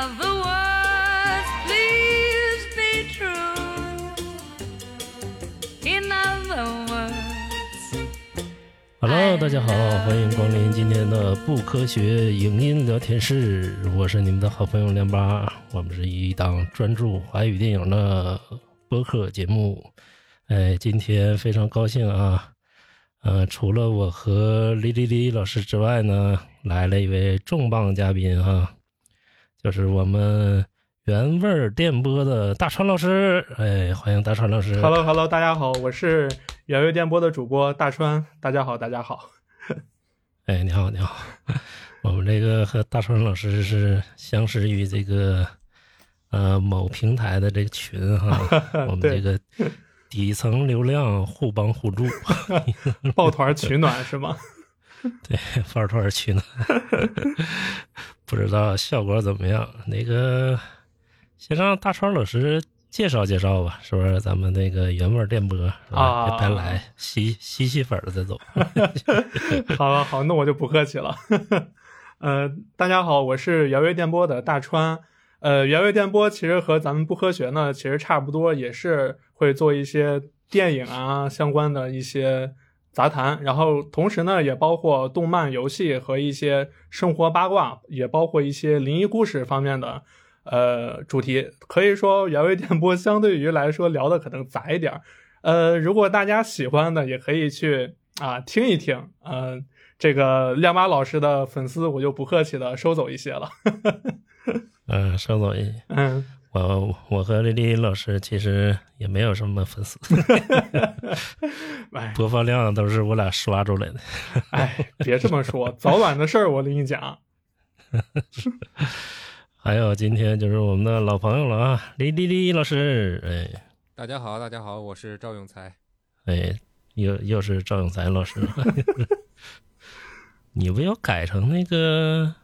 In other words, please be true. In other words, Hello，大家好，欢迎光临今天的不科学影音聊天室，我是你们的好朋友亮八，我们是一档专注华语电影的播客节目。哎，今天非常高兴啊，呃，除了我和李李李老师之外呢，来了一位重磅嘉宾啊，就是我们原味儿电波的大川老师。哎，欢迎大川老师。Hello Hello，大家好，我是原味电波的主播大川。大家好，大家好。哎，你好，你好，我们这个和大川老师是相识于这个呃某平台的这个群哈，我们这个底层流量互帮互助，抱团取暖是吗？对，抱团取暖，不知道效果怎么样？那个先让大川老师介绍介绍吧，是不是？咱们那个原味电波？啊别白来，吸吸吸粉儿再走。好了好，那我就不客气了。呃，大家好，我是原味电波的大川。呃，原味电波其实和咱们不科学呢，其实差不多，也是会做一些电影啊相关的一些杂谈，然后同时呢，也包括动漫、游戏和一些生活八卦，也包括一些灵异故事方面的呃主题。可以说，原味电波相对于来说聊的可能杂一点儿。呃，如果大家喜欢的，也可以去啊听一听。呃，这个亮妈老师的粉丝，我就不客气的收走一些了。嗯，收走一些。嗯，我我和丽丽老师其实也没有什么粉丝，哎播放量都是我俩刷出来的。哎，别这么说，早晚的事儿我跟你讲。还有今天就是我们的老朋友了啊，李丽丽老师，哎大家好，大家好，我是赵永才。哎，又又是赵永才老师，你不要改成那个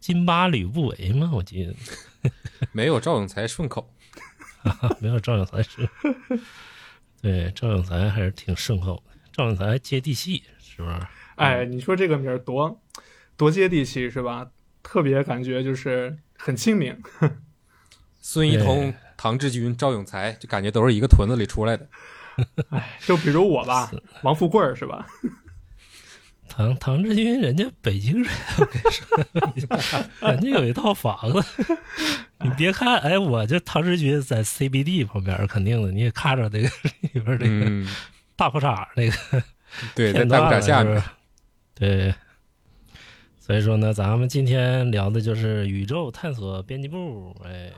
金巴吕不韦吗？我记得 没有赵永才顺口，没有赵永才是，对赵永才还是挺顺口的，赵永才接地气，是不是？哎，你说这个名儿多多接地气是吧？特别感觉就是很亲民。孙一通、唐志军、赵永才，就感觉都是一个屯子里出来的。哎，就比如我吧，王富贵儿是吧？唐唐志军人家北京人，我跟你说，人家有一套房子。你别看，哎，我这唐志军在 CBD 旁边，肯定的，你也看着那个里边这个嗯，大裤衩那个对，在片段了大裤衩下面是不。是对，所以说呢，咱们今天聊的就是宇宙探索编辑部。哎，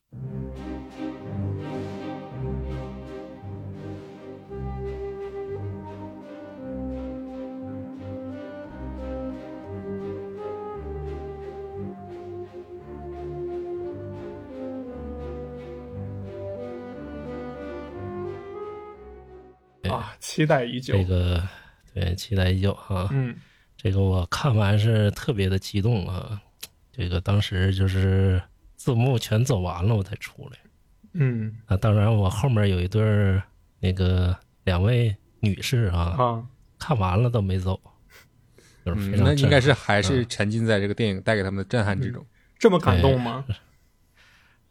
啊，期待已久。这个对，期待已久哈。嗯，这个我看完是特别的激动啊！这个当时就是字幕全走完了，我才出来。嗯啊，当然我后面有一对儿那个两位女士啊，啊，看完了都没走，就是非嗯，那应该是还是沉浸在这个电影带给他们的震撼之中。这么感动吗？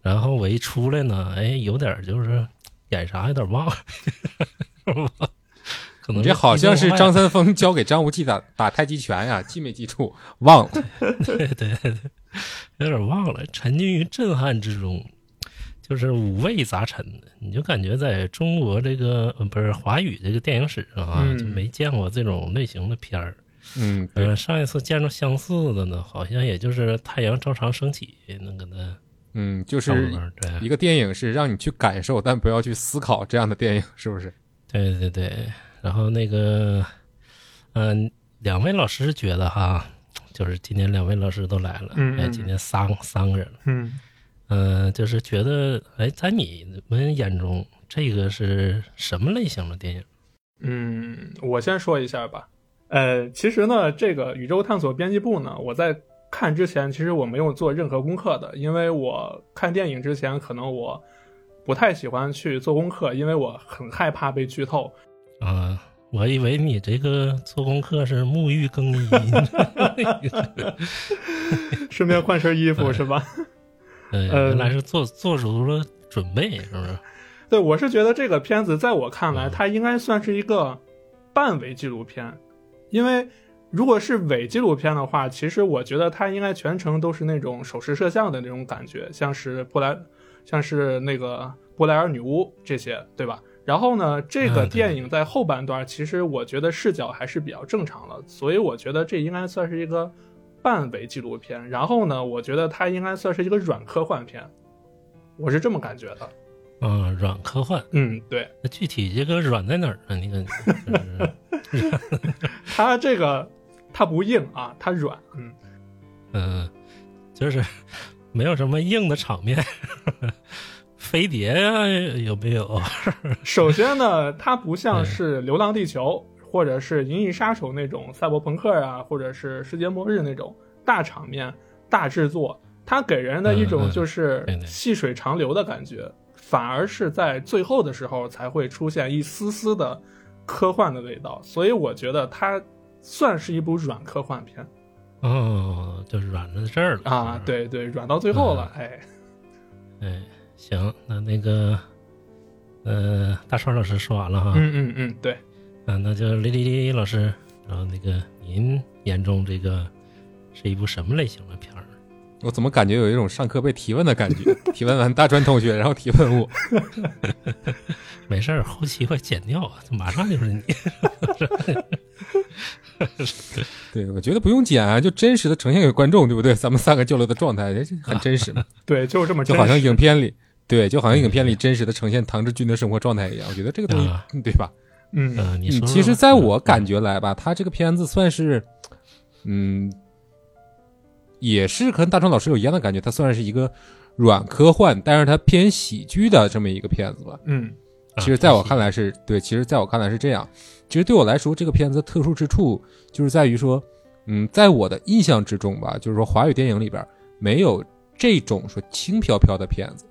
然后我一出来呢，哎，有点就是演啥有点忘了，可能你这好像是张三丰教给张无忌打 打太极拳呀，记没记住？忘了。对对对，有点忘了，沉浸于震撼之中，就是五味杂陈的。你就感觉在中国这个呃不是华语这个电影史上啊，嗯就没见过这种类型的片儿。嗯，上一次见着相似的呢，好像也就是《太阳照常升起》那个的嗯，就是一个电影是让你去感受，但不要去思考这样的电影，是不是？对对对，然后那个，嗯、两位老师觉得哈，就是今天两位老师都来了，哎，嗯哎今天三三个人了。嗯嗯，就是觉得，哎，在你们眼中，这个是什么类型的电影？嗯，我先说一下吧。呃，其实呢，这个宇宙探索编辑部呢，我在看之前，其实我没有做任何功课的，因为我看电影之前，可能我不太喜欢去做功课，因为我很害怕被剧透。啊，我以为你这个做功课是沐浴更衣，顺便换身衣服是吧？对，呃原来是做做足了准备，是不是？对，我是觉得这个片子在我看来，嗯它应该算是一个半伪纪录片，因为如果是伪纪录片的话，其实我觉得它应该全程都是那种手持摄像的那种感觉，像是布莱，像是那个布莱尔女巫这些，对吧？然后呢，这个电影在后半段，其实我觉得视角还是比较正常的，所以我觉得这应该算是一个半伪纪录片。然后呢，我觉得它应该算是一个软科幻片，我是这么感觉的。嗯，软科幻。嗯，对。那具体这个软在哪儿呢？你看，就是 它这个它不硬啊，它软。嗯，嗯，就是没有什么硬的场面。飞碟呀、有没有？首先呢，它不像是《流浪地球》或者是《银翼杀手》那种赛博朋克啊，或者是世界末日那种大场面、大制作，它给人的一种就是细水长流的感觉，反而是在最后的时候才会出现一丝丝的科幻的味道。所以我觉得它算是一部软科幻片哦，就是软在这儿了啊，，对对，软到最后了，哎。哎，行，那那个，呃，大川老师说完了哈，嗯嗯嗯，对，啊，那就李李李老师，然后那个您眼中这个是一部什么类型的片儿？我怎么感觉有一种上课被提问的感觉？提问完大专同学，然后提问我，没事儿，后期会剪掉，马上就是你。对我觉得不用剪啊，就真实的呈现给观众，对不对？咱们三个交流的状态，这很真实嘛，对，就是这么就好像影片里，对，就好像影片里真实的呈现唐志军的生活状态一样。我觉得这个东西对吧？嗯嗯，你其实在我嗯感觉来吧，他这个片子算是，嗯，也是跟大川老师有一样的感觉，他算是一个软科幻，但是他偏喜剧的这么一个片子吧。嗯啊其实，在我看来是对，其实在我看来是这样。其实对我来说，这个片子的特殊之处就是在于说，嗯，在我的印象之中吧，就是说华语电影里边没有这种说轻飘飘的片子。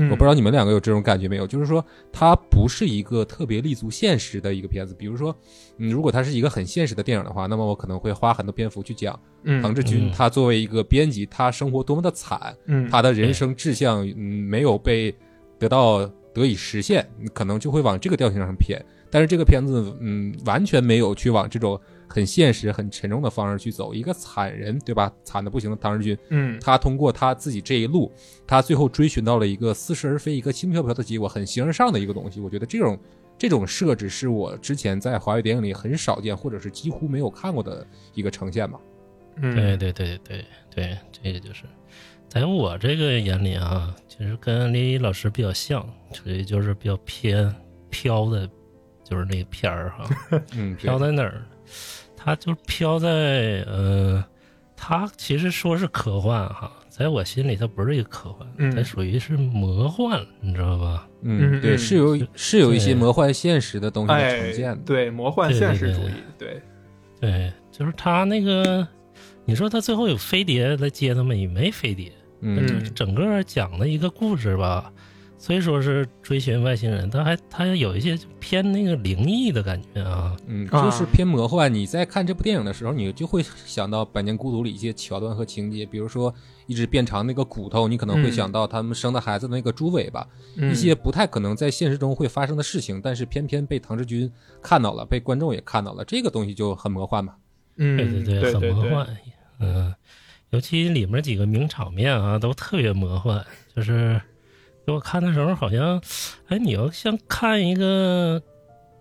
嗯，我不知道你们两个有这种感觉没有？就是说，它不是一个特别立足现实的一个片子。比如说，嗯，如果它是一个很现实的电影的话，那么我可能会花很多篇幅去讲嗯唐志军嗯他作为一个编辑，他生活多么的惨，嗯他的人生志向嗯没有被得到得以实现，可能就会往这个调性上偏。但是这个片子嗯完全没有去往这种很现实、很沉重的方式去走。一个惨人对吧？惨的不行的唐日军，嗯他通过他自己这一路，他最后追寻到了一个似是而非、一个轻飘飘的结果，很形而上的一个东西。我觉得这种这种设置是我之前在华语电影里很少见，或者是几乎没有看过的一个呈现吧。嗯对对对对对，这个就是在我这个眼里啊，其实跟李李老师比较像，属于就是比较偏飘的，就是那个片儿哈。嗯，飘在哪儿？它就飘在呃，它其实说是科幻哈，在我心里它不是一个科幻，嗯它属于是魔幻，你知道吧？嗯，对，嗯是有是有一些魔幻现实的东西的哎呈现的。对魔幻现实主义，对对，就是它那个，你说它最后有飞碟来接他们，也没飞碟，嗯这整个讲的一个故事吧。虽说是追寻外星人，但还它有一些偏那个灵异的感觉啊。嗯，啊就是偏魔幻。你在看这部电影的时候，你就会想到《百年孤独》里一些桥段和情节，比如说一直变长那个骨头，你可能会嗯想到他们生的孩子的那个猪尾巴，嗯一些不太可能在现实中会发生的事情，但是偏偏被唐志军看到了，被观众也看到了，这个东西就很魔幻嘛。嗯对对，对很魔幻。嗯，尤其里面几个名场面啊，都特别魔幻。就是给我看的时候，好像，哎，你要像看一个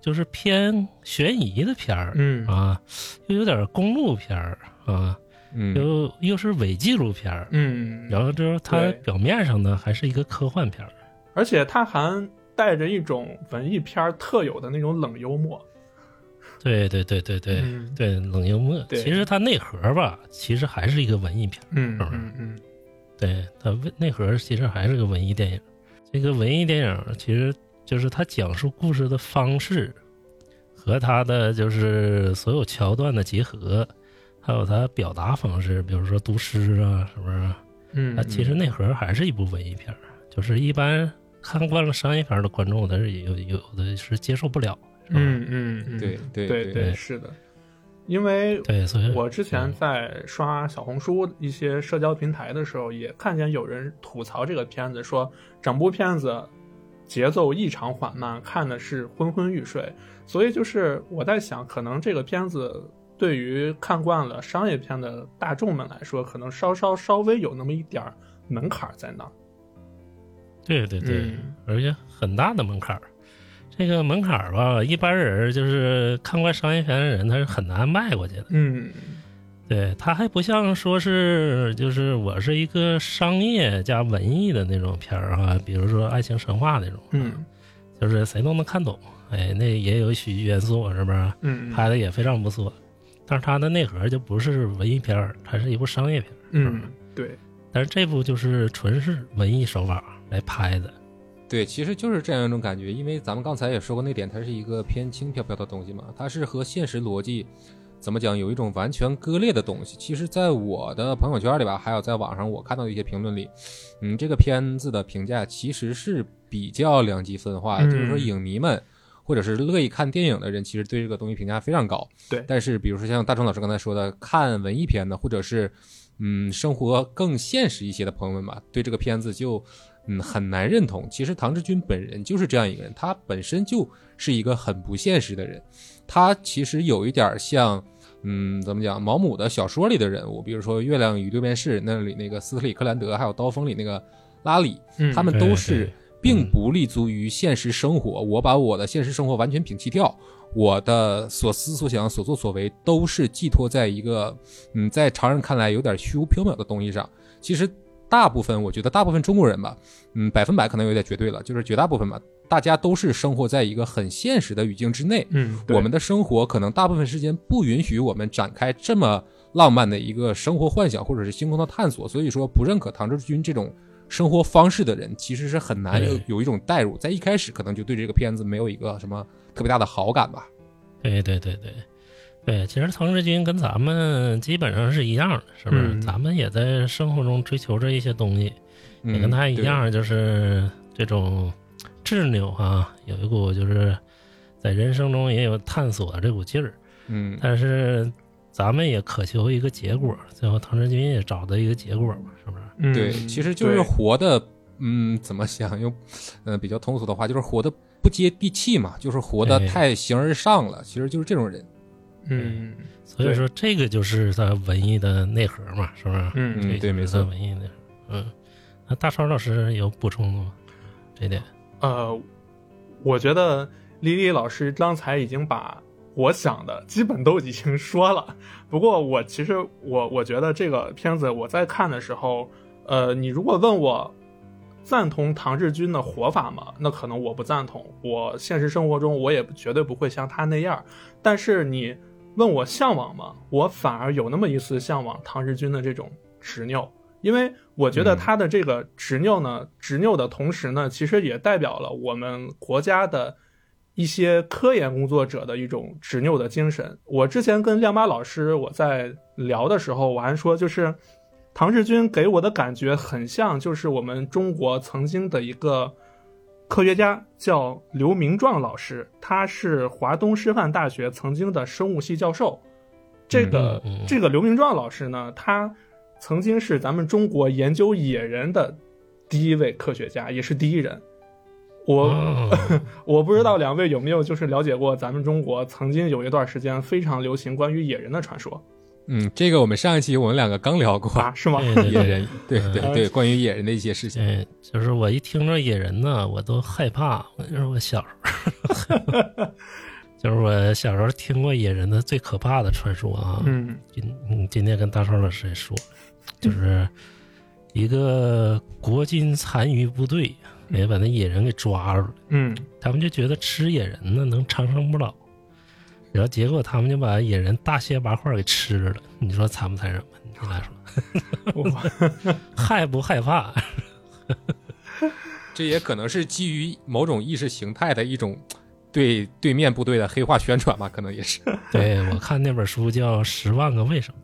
就是偏悬疑的片儿、嗯啊，又有点公路片儿啊，嗯，又又是伪纪录片儿，嗯，然后就是它表面上呢还是一个科幻片儿。而且它还带着一种文艺片儿特有的那种冷幽默，对对对对对、嗯对，冷幽默。其实它内核吧，其实还是一个文艺片儿。嗯是不是嗯嗯对，它内核其实还是个文艺电影。这个文艺电影其实就是它讲述故事的方式和它的就是所有桥段的结合，还有它表达方式，比如说读诗啊，是不是？嗯它其实内核还是一部文艺片儿，就是一般看惯了商业片的观众，他是有有的是接受不了。是吧嗯嗯嗯，对对对对是的。因为对，所以我之前在刷小红书一些社交平台的时候，也看见有人吐槽这个片子，说整部片子节奏异常缓慢，看的是昏昏欲睡。所以就是我在想，可能这个片子对于看惯了商业片的大众们来说，可能稍稍稍微有那么一点儿门槛在那儿。对对对，嗯而且很大的门槛儿。这个门槛儿吧，一般人就是看惯商业片的人，他是很难迈过去的。嗯对，他还不像说是就是我是一个商业加文艺的那种片儿啊，比如说爱情神话那种，嗯就是谁都能看懂。哎，那也有喜剧元素，是不是？嗯，拍的也非常不错，但是它的内核就不是文艺片儿，它是一部商业片儿。嗯对，但是这部就是纯是文艺手法来拍的。对，其实就是这样一种感觉，因为咱们刚才也说过那点，它是一个偏轻飘飘的东西嘛，它是和现实逻辑怎么讲有一种完全割裂的东西。其实，在我的朋友圈里吧，还有在网上我看到的一些评论里，嗯，这个片子的评价其实是比较两极分化的，嗯就是说影迷们。或者是乐意看电影的人，其实对这个东西评价非常高。对但是比如说像大成老师刚才说的，看文艺片的，或者是嗯生活更现实一些的朋友们吧，对这个片子就嗯很难认同。其实唐志军本人就是这样一个人，他本身就是一个很不现实的人，他其实有一点像。嗯，怎么讲？毛姆的小说里的人物，比如说《月亮与六便士》那里那个斯特里克兰德，还有《刀锋》里那个拉里，嗯他们都是并不立足于现实生活。我把我的现实生活完全摒弃掉，我的所思所想、所作所为都是寄托在一个嗯，在常人看来有点虚无缥缈的东西上。其实大部分，我觉得大部分中国人吧，嗯，百分百可能有点绝对了，就是绝大部分吧，大家都是生活在一个很现实的语境之内。嗯，我们的生活可能大部分时间不允许我们展开这么浪漫的一个生活幻想或者是星空的探索，所以说不认可唐志军这种生活方式的人，其实是很难有有一种代入，在一开始可能就对这个片子没有一个什么特别大的好感吧。对对对对对，其实唐志军跟咱们基本上是一样的，是不是？嗯咱们也在生活中追求着一些东西，嗯也跟他一样，就是这种执拗啊，有一股就是在人生中也有探索的这股劲儿。嗯，但是咱们也渴求一个结果，最后唐志军也找到一个结果嘛，是不是？嗯对，其实就是活的，嗯，怎么想用，呃，比较通俗的话，就是活的不接地气嘛，就是活的太形而上了，其实就是这种人。嗯所以说这个就是他文艺的内核嘛，是不是？嗯嗯对没错文艺的，嗯。那大超老师有补充的吗？这点？呃，我觉得李李老师刚才已经把我想的基本都已经说了。不过我其实我我觉得这个片子我在看的时候，呃，你如果问我赞同唐志军的活法吗？那可能我不赞同。我现实生活中我也绝对不会像他那样。但是你问我向往吗？我反而有那么一丝向往唐志军的这种执拗。因为我觉得他的这个执拗呢，执拗的同时呢，其实也代表了我们国家的一些科研工作者的一种执拗的精神。我之前跟亮妈老师我在聊的时候，我还说，就是唐志军给我的感觉很像，就是我们中国曾经的一个科学家叫刘明壮老师，他是华东师范大学曾经的生物系教授。这个、嗯嗯这个刘明壮老师呢，他曾经是咱们中国研究野人的第一位科学家，也是第一人。我、哦 我不知道两位有没有就是了解过咱们中国曾经有一段时间非常流行关于野人的传说嗯，这个我们上一期我们两个刚聊过啊？是吗？野人，对对嗯对，关于野人的一些事情。嗯，就是我一听着野人呢，我都害怕。我就是我小时候，就是我小时候听过野人的最可怕的传说啊。嗯今嗯，今天跟大超老师也说，就是一个国军残余部队也把那野人给抓住了，嗯他们就觉得吃野人呢能长生不老，然后结果他们就把野人大卸八块给吃了。你说残不残忍吧？你来说，我害不害怕？这也可能是基于某种意识形态的一种对对面部队的黑化宣传吧，可能也是。对我看那本书叫《十万个为什么》。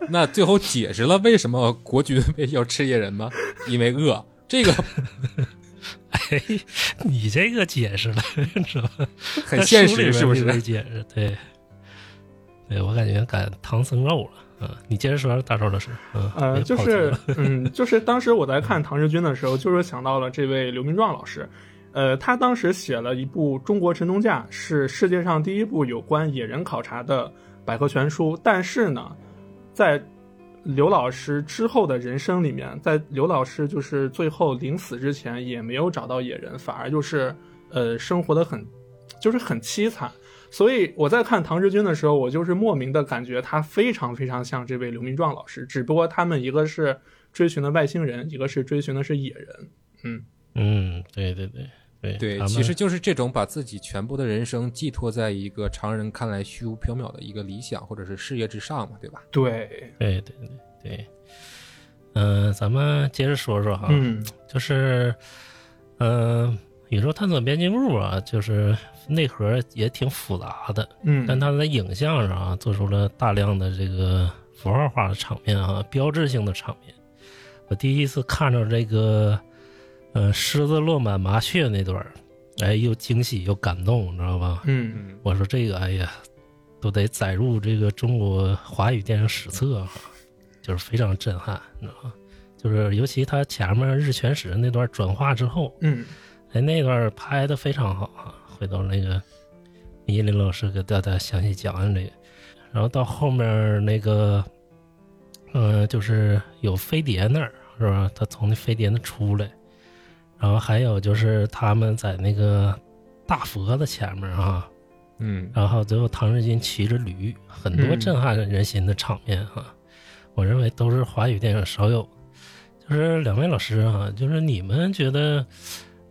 那最后解释了为什么国军为要吃野人吗？因为饿。这个哎，你这个解释了，是吧？很现实，是不是？解释对，对我感觉赶唐僧肉了。嗯，你接着说，大周老师。嗯，呃，就是嗯，就是当时我在看唐志军的时候，就是想到了这位刘明壮老师。呃，他当时写了一部《中国神农架》，是世界上第一部有关野人考察的百科全书。但是呢，在刘老师之后的人生里面，在刘老师就是最后临死之前，也没有找到野人，反而就是呃生活的很，就是很凄惨。所以我在看唐志军的时候，我就是莫名的感觉他非常非常像这位刘明壮老师，只不过他们一个是追寻的外星人，一个是追寻的是野人。嗯嗯，对对对对对，其实就是这种把自己全部的人生寄托在一个常人看来虚无缥缈的一个理想或者是事业之上嘛，对吧？对，对对对对，嗯、咱们接着说说哈，嗯就是，嗯、宇宙探索编辑部啊，就是内核也挺复杂的，嗯，但它在影像上啊，做出了大量的这个符号化的场面啊，标志性的场面。我第一次看着这个，呃，狮子落满麻雀那段儿，哎，又惊喜又感动，你知道吧？嗯嗯，我说这个，哎呀，都得载入这个中国华语电影史册啊，就是非常震撼，你知道吗？就是尤其他前面日全食那段转化之后，嗯哎，那段拍的非常好啊。回头那个依林老师给大家详细讲讲这个，然后到后面那个，嗯、就是有飞碟那儿是吧？他从那飞碟那出来，然后还有就是他们在那个大佛的前面啊，嗯，然后最后唐志军骑着驴，很多嗯震撼人心的场面哈、我认为都是华语电影少有。就是两位老师啊，就是你们觉得，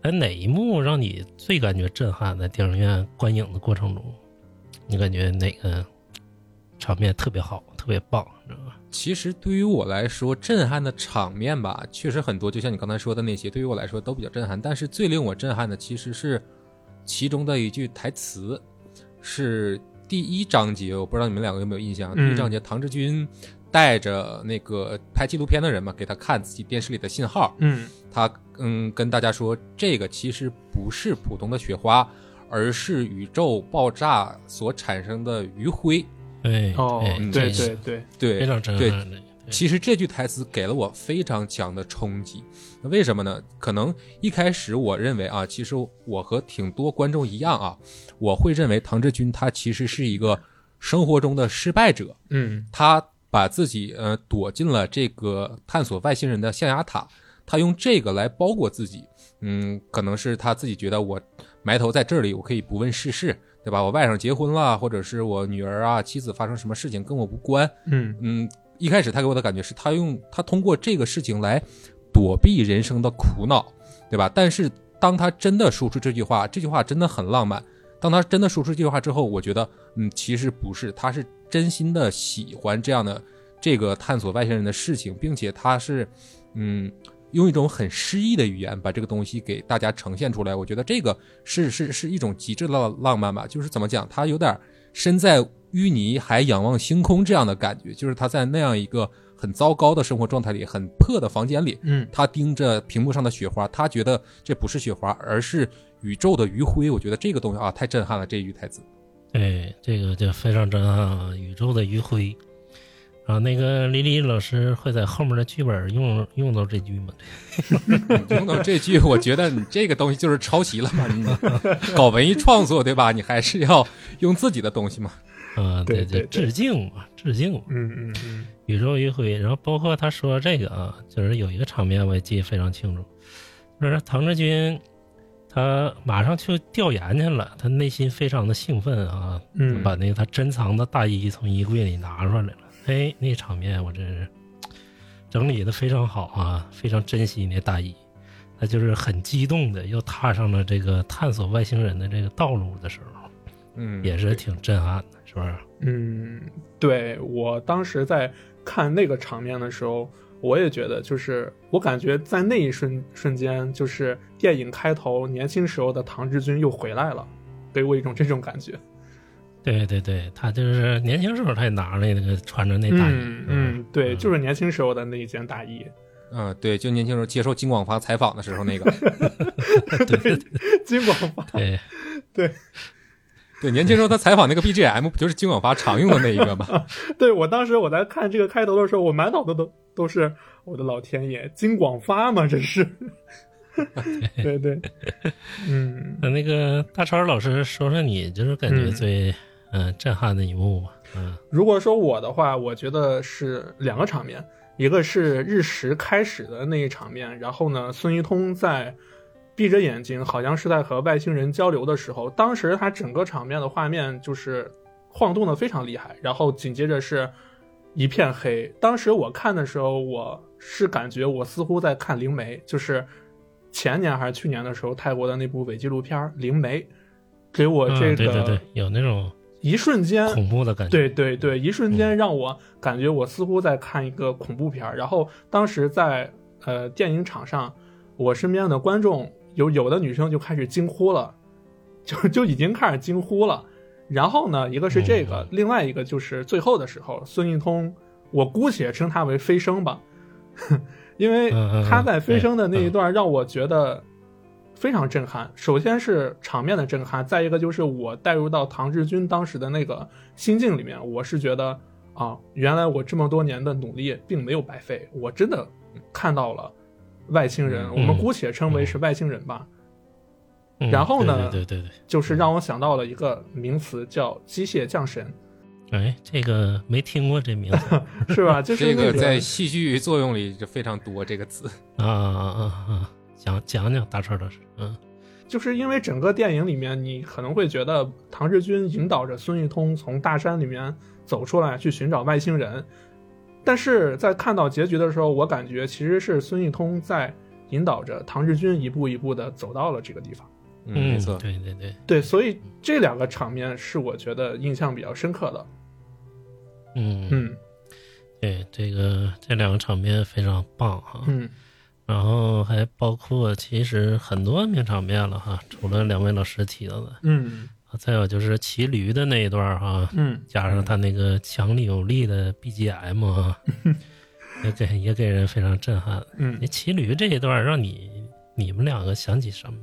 哎，哪一幕让你最感觉震撼？在电影院观影的过程中，你感觉哪个场面特别好、特别棒，你知道吧？其实对于我来说，震撼的场面吧，确实很多，就像你刚才说的那些，对于我来说都比较震撼。但是最令我震撼的其实是其中的一句台词，是第一章节，我不知道你们两个有没有印象？嗯第一章节，唐志军带着那个拍纪录片的人嘛，给他看自己电视里的信号，嗯他嗯跟大家说，这个其实不是普通的雪花，而是宇宙爆炸所产生的余晖。哎，哦哎，对对对，对，非常震对撼的。对其实这句台词给了我非常强的冲击，那为什么呢？可能一开始我认为啊，其实我和挺多观众一样啊，我会认为唐志军他其实是一个生活中的失败者，嗯他把自己呃躲进了这个探索外星人的象牙塔，他用这个来包裹自己，嗯，可能是他自己觉得我埋头在这里，我可以不问世事，对吧？我外甥结婚了，或者是我女儿啊妻子发生什么事情跟我无关，嗯嗯，一开始他给我的感觉是他用他通过这个事情来躲避人生的苦恼，对吧？但是当他真的说出这句话，这句话真的很浪漫。当他真的说出这句话之后，我觉得，嗯，其实不是，他是真心的喜欢这样的这个探索外星人的事情，并且他是，嗯，用一种很诗意的语言把这个东西给大家呈现出来。我觉得这个是是是一种极致的浪浪漫吧，就是怎么讲，他有点身在淤泥还仰望星空这样的感觉，就是他在那样一个很糟糕的生活状态里，很破的房间里，嗯他盯着屏幕上的雪花，他觉得这不是雪花，而是宇宙的余晖。我觉得这个东西啊，太震撼了，这一句台词。哎，这个就非常震撼啊！宇宙的余晖。然后那个李李老师会在后面的剧本用用到这句吗？用到这句，我觉得你这个东西就是抄袭了嘛。你搞文艺创作对吧？你还是要用自己的东西嘛。啊，对对，对对致敬嘛，致敬嘛，嗯嗯嗯宇宙余晖。然后包括他说这个啊，就是有一个场面我也记得非常清楚，就是唐志军他马上去调研去了，他内心非常的兴奋啊，嗯，把那个他珍藏的大衣从衣柜里拿出来了。哎，那场面我真是整理的非常好啊，非常珍惜那大衣。他就是很激动的，又踏上了这个探索外星人的这个道路的时候，嗯，也是挺震撼的，是不是？嗯，对我当时在看那个场面的时候，我也觉得，就是我感觉在那一瞬瞬间，就是电影开头年轻时候的唐志军又回来了，给我一种这种感觉。对对对，他就是年轻时候他也拿着那个穿着那大衣，嗯嗯，对，嗯就是年轻时候的那一件大衣。嗯，对，就年轻时候接受金广发采访的时候那个，对，金广发，对，对。对，年轻时候他采访那个 BGM 不就是金广发常用的那一个吗？对我当时我在看这个开头的时候，我满脑子都都是我的老天爷，金广发吗？这是，对。对，嗯。那那个大超老师说说你就是感觉嗯。最嗯、震撼的一幕吧？嗯如果说我的话，我觉得是两个场面，一个是日食开始的那一场面，然后呢，孙一通在闭着眼睛，好像是在和外星人交流的时候，当时他整个场面的画面就是晃动的非常厉害，然后紧接着是一片黑。当时我看的时候，我是感觉我似乎在看《灵媒》，就是前年还是去年的时候，泰国的那部伪纪录片《灵媒》，给我这嗯对对对个，有那种一瞬间恐怖的感觉。对对对，一瞬间让我感觉我似乎在看一个恐怖片儿。然后当时在呃电影场上，我身边的观众有有的女生就开始惊呼了，就 就已经开始惊呼了。然后呢，一个是这个，嗯另外一个就是最后的时候，孙一通，我姑且称他为飞升吧，因为他在飞升的那一嗯段让我觉得非常震撼。首先是场面的震撼，再一个就是我带入到唐志军当时的那个心境里面，我是觉得啊，原来我这么多年的努力并没有白费，我真的看到了外星人，嗯我们姑且称为是外星人吧。嗯然后呢对对对对就是让我想到了一个名词叫机械降神，哎，这个没听过这名字 是吧？就是这那个在戏剧作用里就非常多这个词。啊啊啊啊！讲讲讲大川老师，嗯就是因为整个电影里面，你可能会觉得唐志军引导着孙玉通从大山里面走出来去寻找外星人，但是在看到结局的时候，我感觉其实是孙玉通在引导着唐志军一步一步的走到了这个地方。嗯，没错。对对对，对，所以这两个场面是我觉得印象比较深刻的。嗯嗯对，这个这两个场面非常棒哈，嗯然后还包括其实很多名场面了哈，除了两位老师提到的，嗯。再有就是骑驴的那一段哈，嗯，加上他那个强力有力的 BGM 啊，也给也给人非常震撼。嗯。那骑驴这一段让你你们两个想起什么？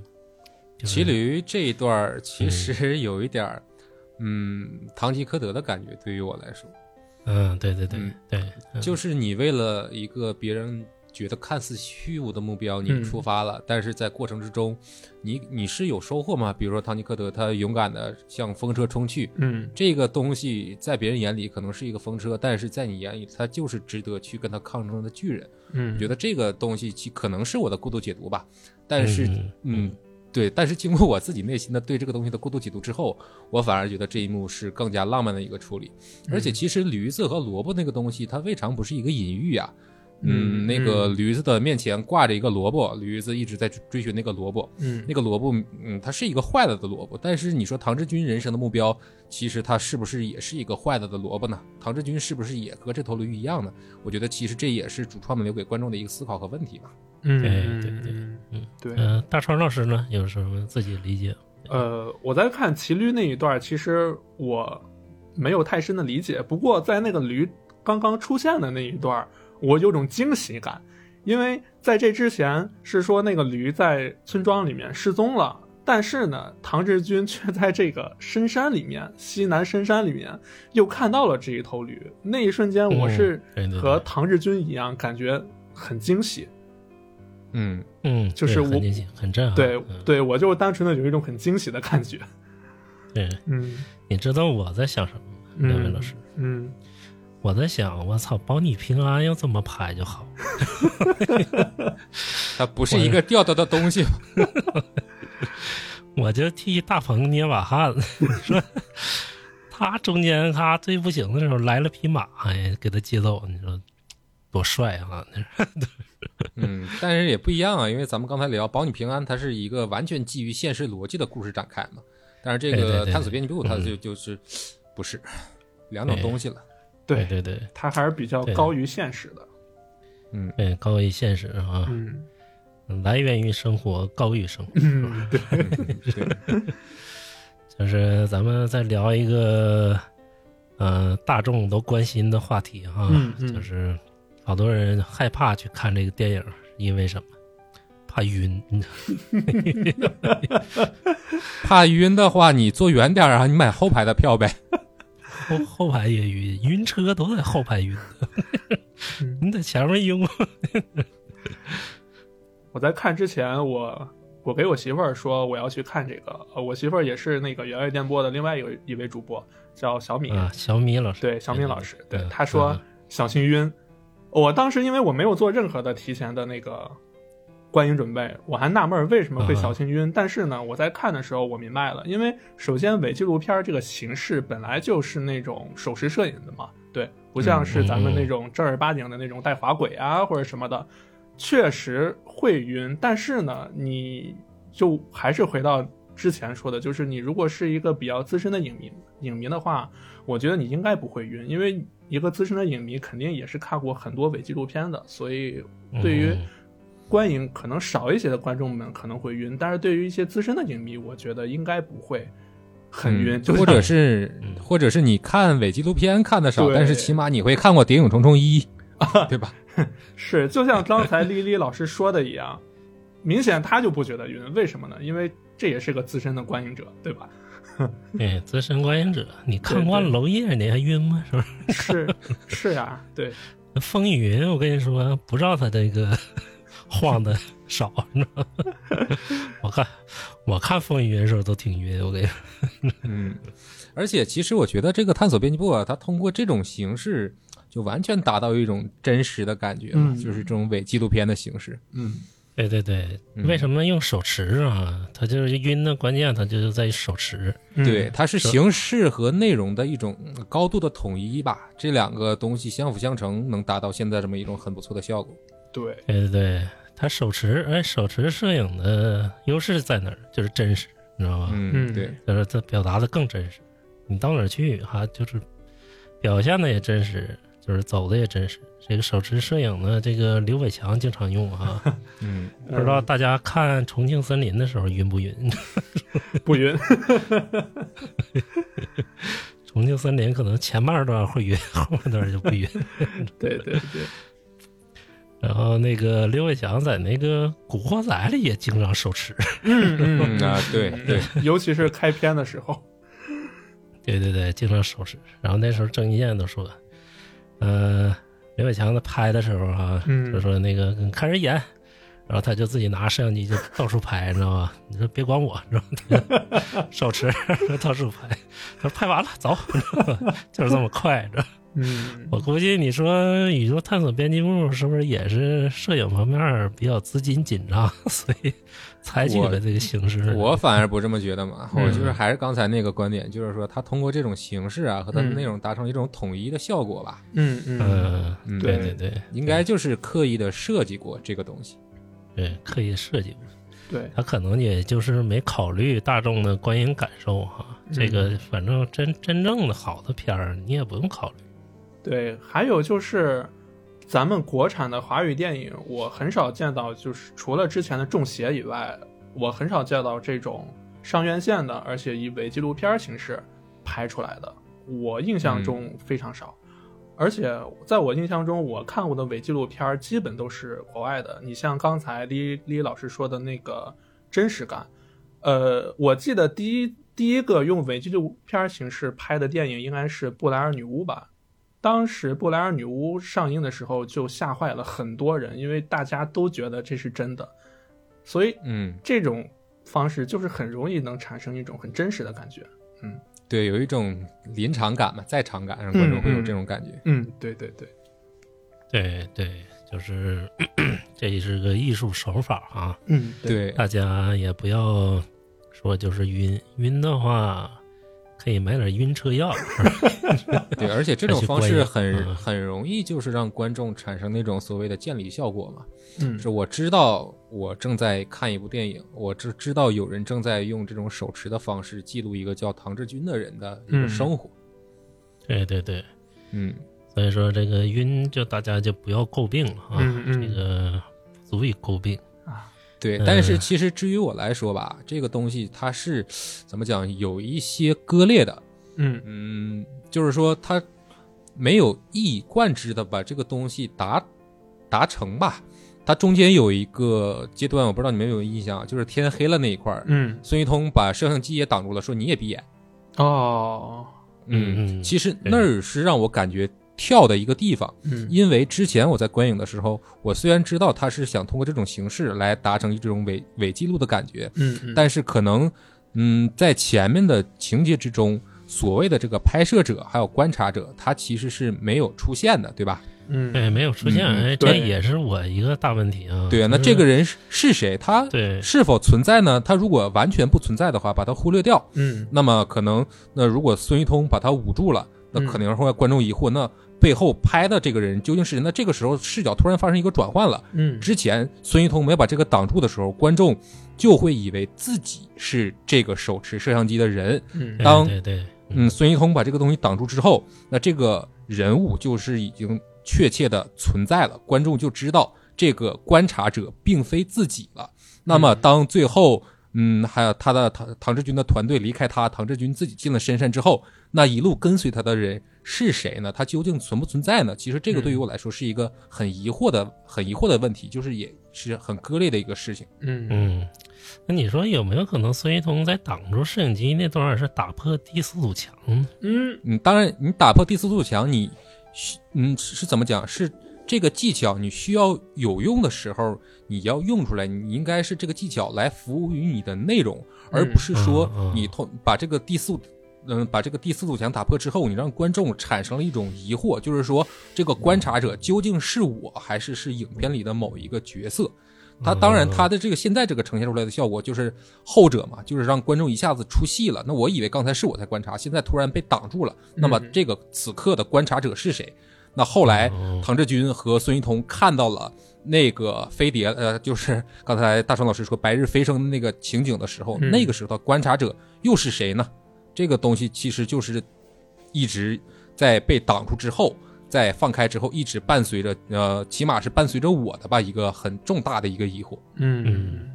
就是骑驴这一段其实有一点儿，嗯，堂吉诃德的感觉，对于我来说，嗯，对对对、嗯。对，嗯。就是你为了一个别人觉得看似虚无的目标，你嗯出发了，但是在过程之中，你你是有收获吗？比如说堂吉诃德，他勇敢的向风车冲去，嗯这个东西在别人眼里可能是一个风车，但是在你眼里，他就是值得去跟他抗争的巨人。嗯，我觉得这个东西其可能是我的过度解读吧，但是嗯嗯，对，但是经过我自己内心的对这个东西的过度解读之后，我反而觉得这一幕是更加浪漫的一个处理。而且其实驴子和萝卜那个东西，它未尝不是一个隐喻啊。嗯，嗯那个驴子的面前挂着一个萝卜，驴子一直在追寻那个萝卜。嗯那个萝卜，嗯，它是一个坏了的萝卜。但是你说唐志军人生的目标，其实他是不是也是一个坏了的萝卜呢？唐志军是不是也和这头驴一样呢？我觉得其实这也是主创们留给观众的一个思考和问题吧。嗯对对对嗯嗯对。嗯、大川老师呢有什么自己理解？呃，我在看骑驴那一段，其实我没有太深的理解。不过在那个驴刚刚出现的那一段，我有种惊喜感，因为在这之前是说那个驴在村庄里面失踪了，但是呢，唐志军却在这个深山里面，西南深山里面又看到了这一头驴。那一瞬间，我是和唐志军一样，感觉很惊喜。嗯，嗯，就是我对很惊喜，很震撼。对嗯、对，我就单纯的有一种很惊喜的感觉。对，嗯，你知道我在想什么吗？两位老师，嗯。我在想，我操，保你平安，要这么拍就好。它不是一个掉掉的东西。我就替大鹏捏把汗，说他中间他最不行的时候来了匹马，哎，给他接走，你说多帅啊！嗯，但是也不一样啊，因为咱们刚才聊保你平安，它是一个完全基于现实逻辑的故事展开嘛。但是这个探索编辑部，它就嗯就是不是两种东西了。对对对它还是比较高于现实的。嗯，对，高于现实啊，嗯来源于生活，高于生活。嗯，对，对，就是咱们再聊一个，呃，大众都关心的话题哈，嗯嗯就是好多人害怕去看这个电影，因为什么？怕晕。怕晕的话，你坐远点啊，你买后排的票呗。后后排也晕，晕车都在后排晕，嗯 你在前面晕吗？我在看之前，我我给我媳妇儿说我要去看这个，呃，我媳妇儿也是那个原味电波的另外有一位主播，叫小米，啊，小米老师，对，小米老师，对嗯，他说嗯小心晕。我当时因为我没有做任何的提前的那个观影准备，我还纳闷儿为什么会小心晕。但是呢，我在看的时候我明白了，因为首先伪纪录片儿这个形式本来就是那种手持摄影的嘛，对，不像是咱们那种正儿八经的那种带滑轨啊或者什么的，确实会晕。但是呢，你就还是回到之前说的，就是你如果是一个比较资深的影迷，影迷的话，我觉得你应该不会晕，因为一个资深的影迷肯定也是看过很多伪纪录片的，所以对于嗯观影可能少一些的观众们可能会晕，但是对于一些资深的影迷，我觉得应该不会很晕，或者是嗯或者是你看伪纪录片看的少，但是起码你会看过《谍影重重一》，对吧？是就像刚才丽丽老师说的一样，明显他就不觉得晕，为什么呢？因为这也是个资深的观影者，对吧？哎，资深观影者，你看对对惯了娄烨，你还晕吗？是不？是是呀，对，风雨云，我跟你说，不知道他这个晃的少，你知道吗？我看我看风雨云的时候都挺晕，我跟你说，嗯，而且其实我觉得这个探索编辑部啊，它通过这种形式，就完全达到一种真实的感觉了，嗯就是这种伪纪录片的形式。嗯对对对，嗯为什么用手持啊？它就是晕的关键，它就是在于手持。嗯对，它是形式和内容的一种高度的统一吧，这两个东西相辅相成，能达到现在这么一种很不错的效果。对，对对对，它手持，哎，手持摄影的优势在哪儿？就是真实，你知道吧？嗯，嗯对，就是它表达的更真实。你到哪儿去，哈，就是表现的也真实，就是走的也真实。这个手持摄影呢，这个刘伟强经常用啊，嗯，不知道大家看《重庆森林》的时候晕不晕？不晕，重庆森林可能前半段会晕，后半段就不晕。对对对，然后那个刘伟强在那个《古惑仔》里也经常手持。嗯嗯啊，对对，尤其是开篇的时候，对对对，经常手持。然后那时候郑伊健都说，呃，刘伟强在拍的时候啊，嗯就说那个嗯看人演，然后他就自己拿摄像机就到处拍，你知道吧？你说别管我，你知道吗？手持到处拍，他说拍完了走，就是这么快，知道吧嗯，我估计你说宇宙探索编辑部是不是也是摄影方面比较资金紧张，所以采取了这个形式？我反而不这么觉得嘛，嗯我就是还是刚才那个观点，就是说他通过这种形式啊和它的嗯内容达成一种统一的效果吧，嗯嗯嗯，嗯，对对对，应该就是刻意的设计过这个东西。对刻意设计过。对，他可能也就是没考虑大众的观影感受哈、这个反正真真正的好的片儿，你也不用考虑。对，还有就是，咱们国产的华语电影，我很少见到，就是除了之前的《中邪》以外，我很少见到这种上院线的，而且以伪纪录片形式拍出来的。我印象中非常少，而且在我印象中，我看过的伪纪录片基本都是国外的。你像刚才李李老师说的那个真实感，呃，我记得第一第一个用伪纪录片形式拍的电影应该是《布莱尔女巫》吧。当时《布莱尔女巫》上映的时候，就吓坏了很多人，因为大家都觉得这是真的，所以嗯，这种方式就是很容易能产生一种很真实的感觉。嗯。对，有一种临场感嘛，在场感，让观众会有这种感觉。嗯，对对对，对对，就是 这也是个艺术手法啊，嗯，对，大家也不要说就是晕晕的话，可以买点晕车药。对，而且这种方式很嗯很容易就是让观众产生那种所谓的见礼效果嘛。嗯是我知道我正在看一部电影，我知知道有人正在用这种手持的方式记录一个叫唐志军的人的一个嗯生活。对对对，嗯，所以说这个晕就大家就不要诟病了啊，嗯嗯这个不足以诟病。对。嗯但是其实至于我来说吧，这个东西它是怎么讲，有一些割裂的。嗯嗯，就是说它没有一以贯之的把这个东西达达成吧。它中间有一个阶段，我不知道你们有没有印象啊，就是天黑了那一块儿，嗯，孙一通把摄像机也挡住了，说你也闭眼。哦，嗯嗯其实那儿是让我感觉跳的一个地方，嗯，因为之前我在观影的时候，我虽然知道他是想通过这种形式来达成一种伪伪记录的感觉，嗯嗯，但是可能，嗯，在前面的情节之中，所谓的这个拍摄者还有观察者，他其实是没有出现的，对吧？嗯，对，没有出现，这也是我一个大问题啊。对啊，那这个人是是谁？他对。是否存在呢？他如果完全不存在的话，把他忽略掉，嗯。那么可能，那如果孙一通把他捂住了，那嗯。肯定会让观众疑惑，那背后拍的这个人究竟是谁？那这个时候视角突然发生一个转换了。嗯之前孙一通没把这个挡住的时候，观众就会以为自己是这个手持摄像机的人。嗯对当对对，嗯，孙一通把这个东西挡住之后，那这个人物就是已经确切的存在了，观众就知道这个观察者并非自己了。那么当最后，嗯，还有他的唐唐志军的团队离开他，唐志军自己进了深山之后，那一路跟随他的人是谁呢？它究竟存不存在呢？其实这个对于我来说是一个很疑惑的、很疑惑的问题，就是也是很割裂的一个事情。嗯嗯，那你说有没有可能孙一通在挡住摄影机那段是打破第四堵墙？嗯嗯，当然，你打破第四堵墙，你需嗯是是怎么讲？是这个技巧你需要有用的时候，你要用出来，你应该是这个技巧来服务于你的内容，而不是说你通把这个第四。嗯，把这个第四堵墙打破之后，你让观众产生了一种疑惑，就是说这个观察者究竟是我还是是影片里的某一个角色？他当然，嗯他的这个现在这个呈现出来的效果就是后者嘛，就是让观众一下子出戏了。那我以为刚才是我在观察，现在突然被挡住了。那么嗯这个此刻的观察者是谁？那后来哦唐志军和孙一通看到了那个飞碟，呃，就是刚才大川老师说白日飞升的那个情景的时候，嗯那个时候的观察者又是谁呢？这个东西其实就是一直在被挡住之后，在放开之后，一直伴随着，呃，起码是伴随着我的吧，一个很重大的一个疑惑。嗯。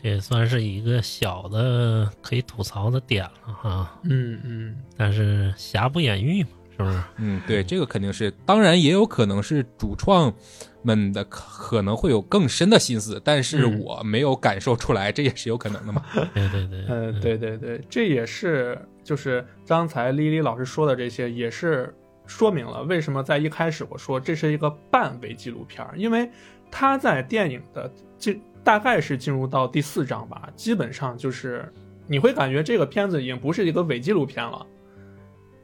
这也算是一个小的可以吐槽的点了哈，嗯嗯。但是瑕不掩瑜嘛，是不是？嗯，对，这个肯定是，当然也有可能是主创们的可可能会有更深的心思，但是嗯我没有感受出来，这也是有可能的嘛。对对对，呃，对对对，这也是就是刚才丽丽老师说的这些，也是说明了为什么在一开始我说这是一个半伪纪录片儿，因为他在电影的进大概是进入到第四章吧，基本上就是你会感觉这个片子已经不是一个伪纪录片了，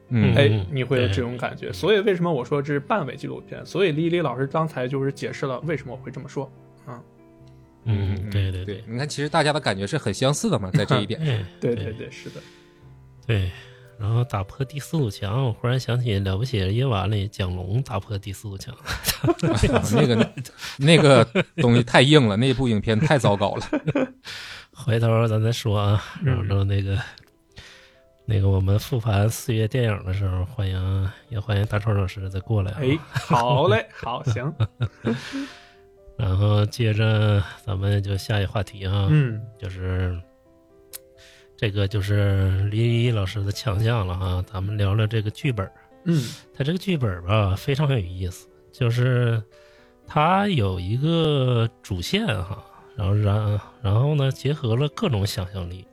嗯哎嗯，你会有这种感觉。所以为什么我说这是半伪纪录片？所以丽丽老师刚才就是解释了为什么我会这么说。嗯，对对对，你看，其实大家的感觉是很相似的嘛，在这一点。上，对对对，是的。对，然后打破第四堵墙，我忽然想起《了不起的夜晚》里蒋龙打破第四堵墙。那个那个东西太硬了，那部影片太糟糕了。回头咱再说啊，然嗯后那个、那个我们复盘四月电影的时候，欢迎也欢迎大川老师再过来啊。哎，好嘞，好，行，然后接着咱们就下一话题啊，嗯就是这个就是李李老师的强项了哈。咱们聊聊这个剧本，嗯他这个剧本吧非常有意思，就是他有一个主线哈，然后然然后呢结合了各种想象力，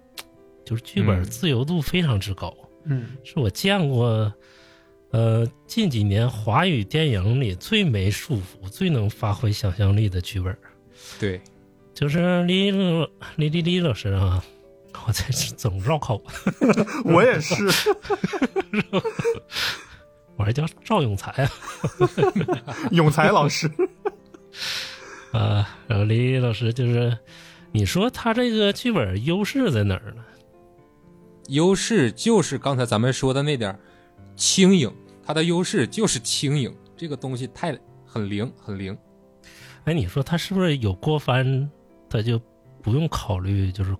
就是剧本嗯自由度非常之高，嗯是我见过。呃，近几年华语电影里最没束缚、最能发挥想象力的剧本，对，就是李李李李李老师啊，我这是总绕口，我也是。我还叫赵永才啊，永才老师，啊，然后李李老师就是，你说他这个剧本优势在哪儿呢？优势就是刚才咱们说的那点儿轻盈，它的优势就是轻盈，这个东西太很灵，很灵。哎，你说他是不是有郭帆，他就不用考虑，就是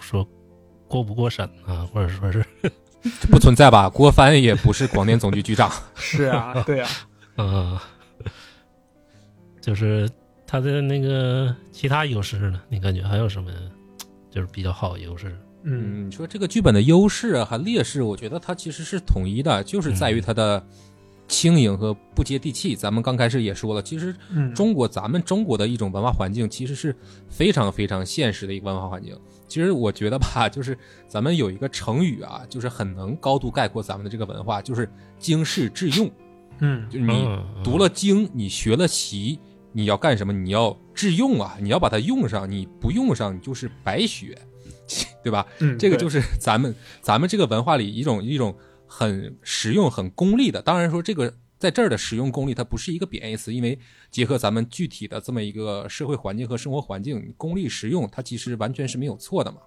说过不过审啊，或者说是 不存在吧？郭帆也不是广电总局局长，是啊，对啊，嗯，就是他的那个其他优势呢？你感觉还有什么就是比较好的优势？嗯嗯，你说这个剧本的优势啊和劣势，我觉得它其实是统一的，就是在于它的轻盈和不接地气。咱们刚开始也说了，其实嗯，中国咱们中国的一种文化环境，其实是非常非常现实的一个文化环境。其实我觉得吧，就是咱们有一个成语啊，就是很能高度概括咱们的这个文化，就是经世致用。嗯就是你读了经，你学了习，你要干什么？你要致用啊，你要把它用上，你不用上，你就是白学，对吧？嗯，这个就是咱们咱们这个文化里一种一种很实用、很功利的。当然说这个在这儿的实用功利，它不是一个贬义词，因为结合咱们具体的这么一个社会环境和生活环境，功利实用，它其实完全是没有错的嘛。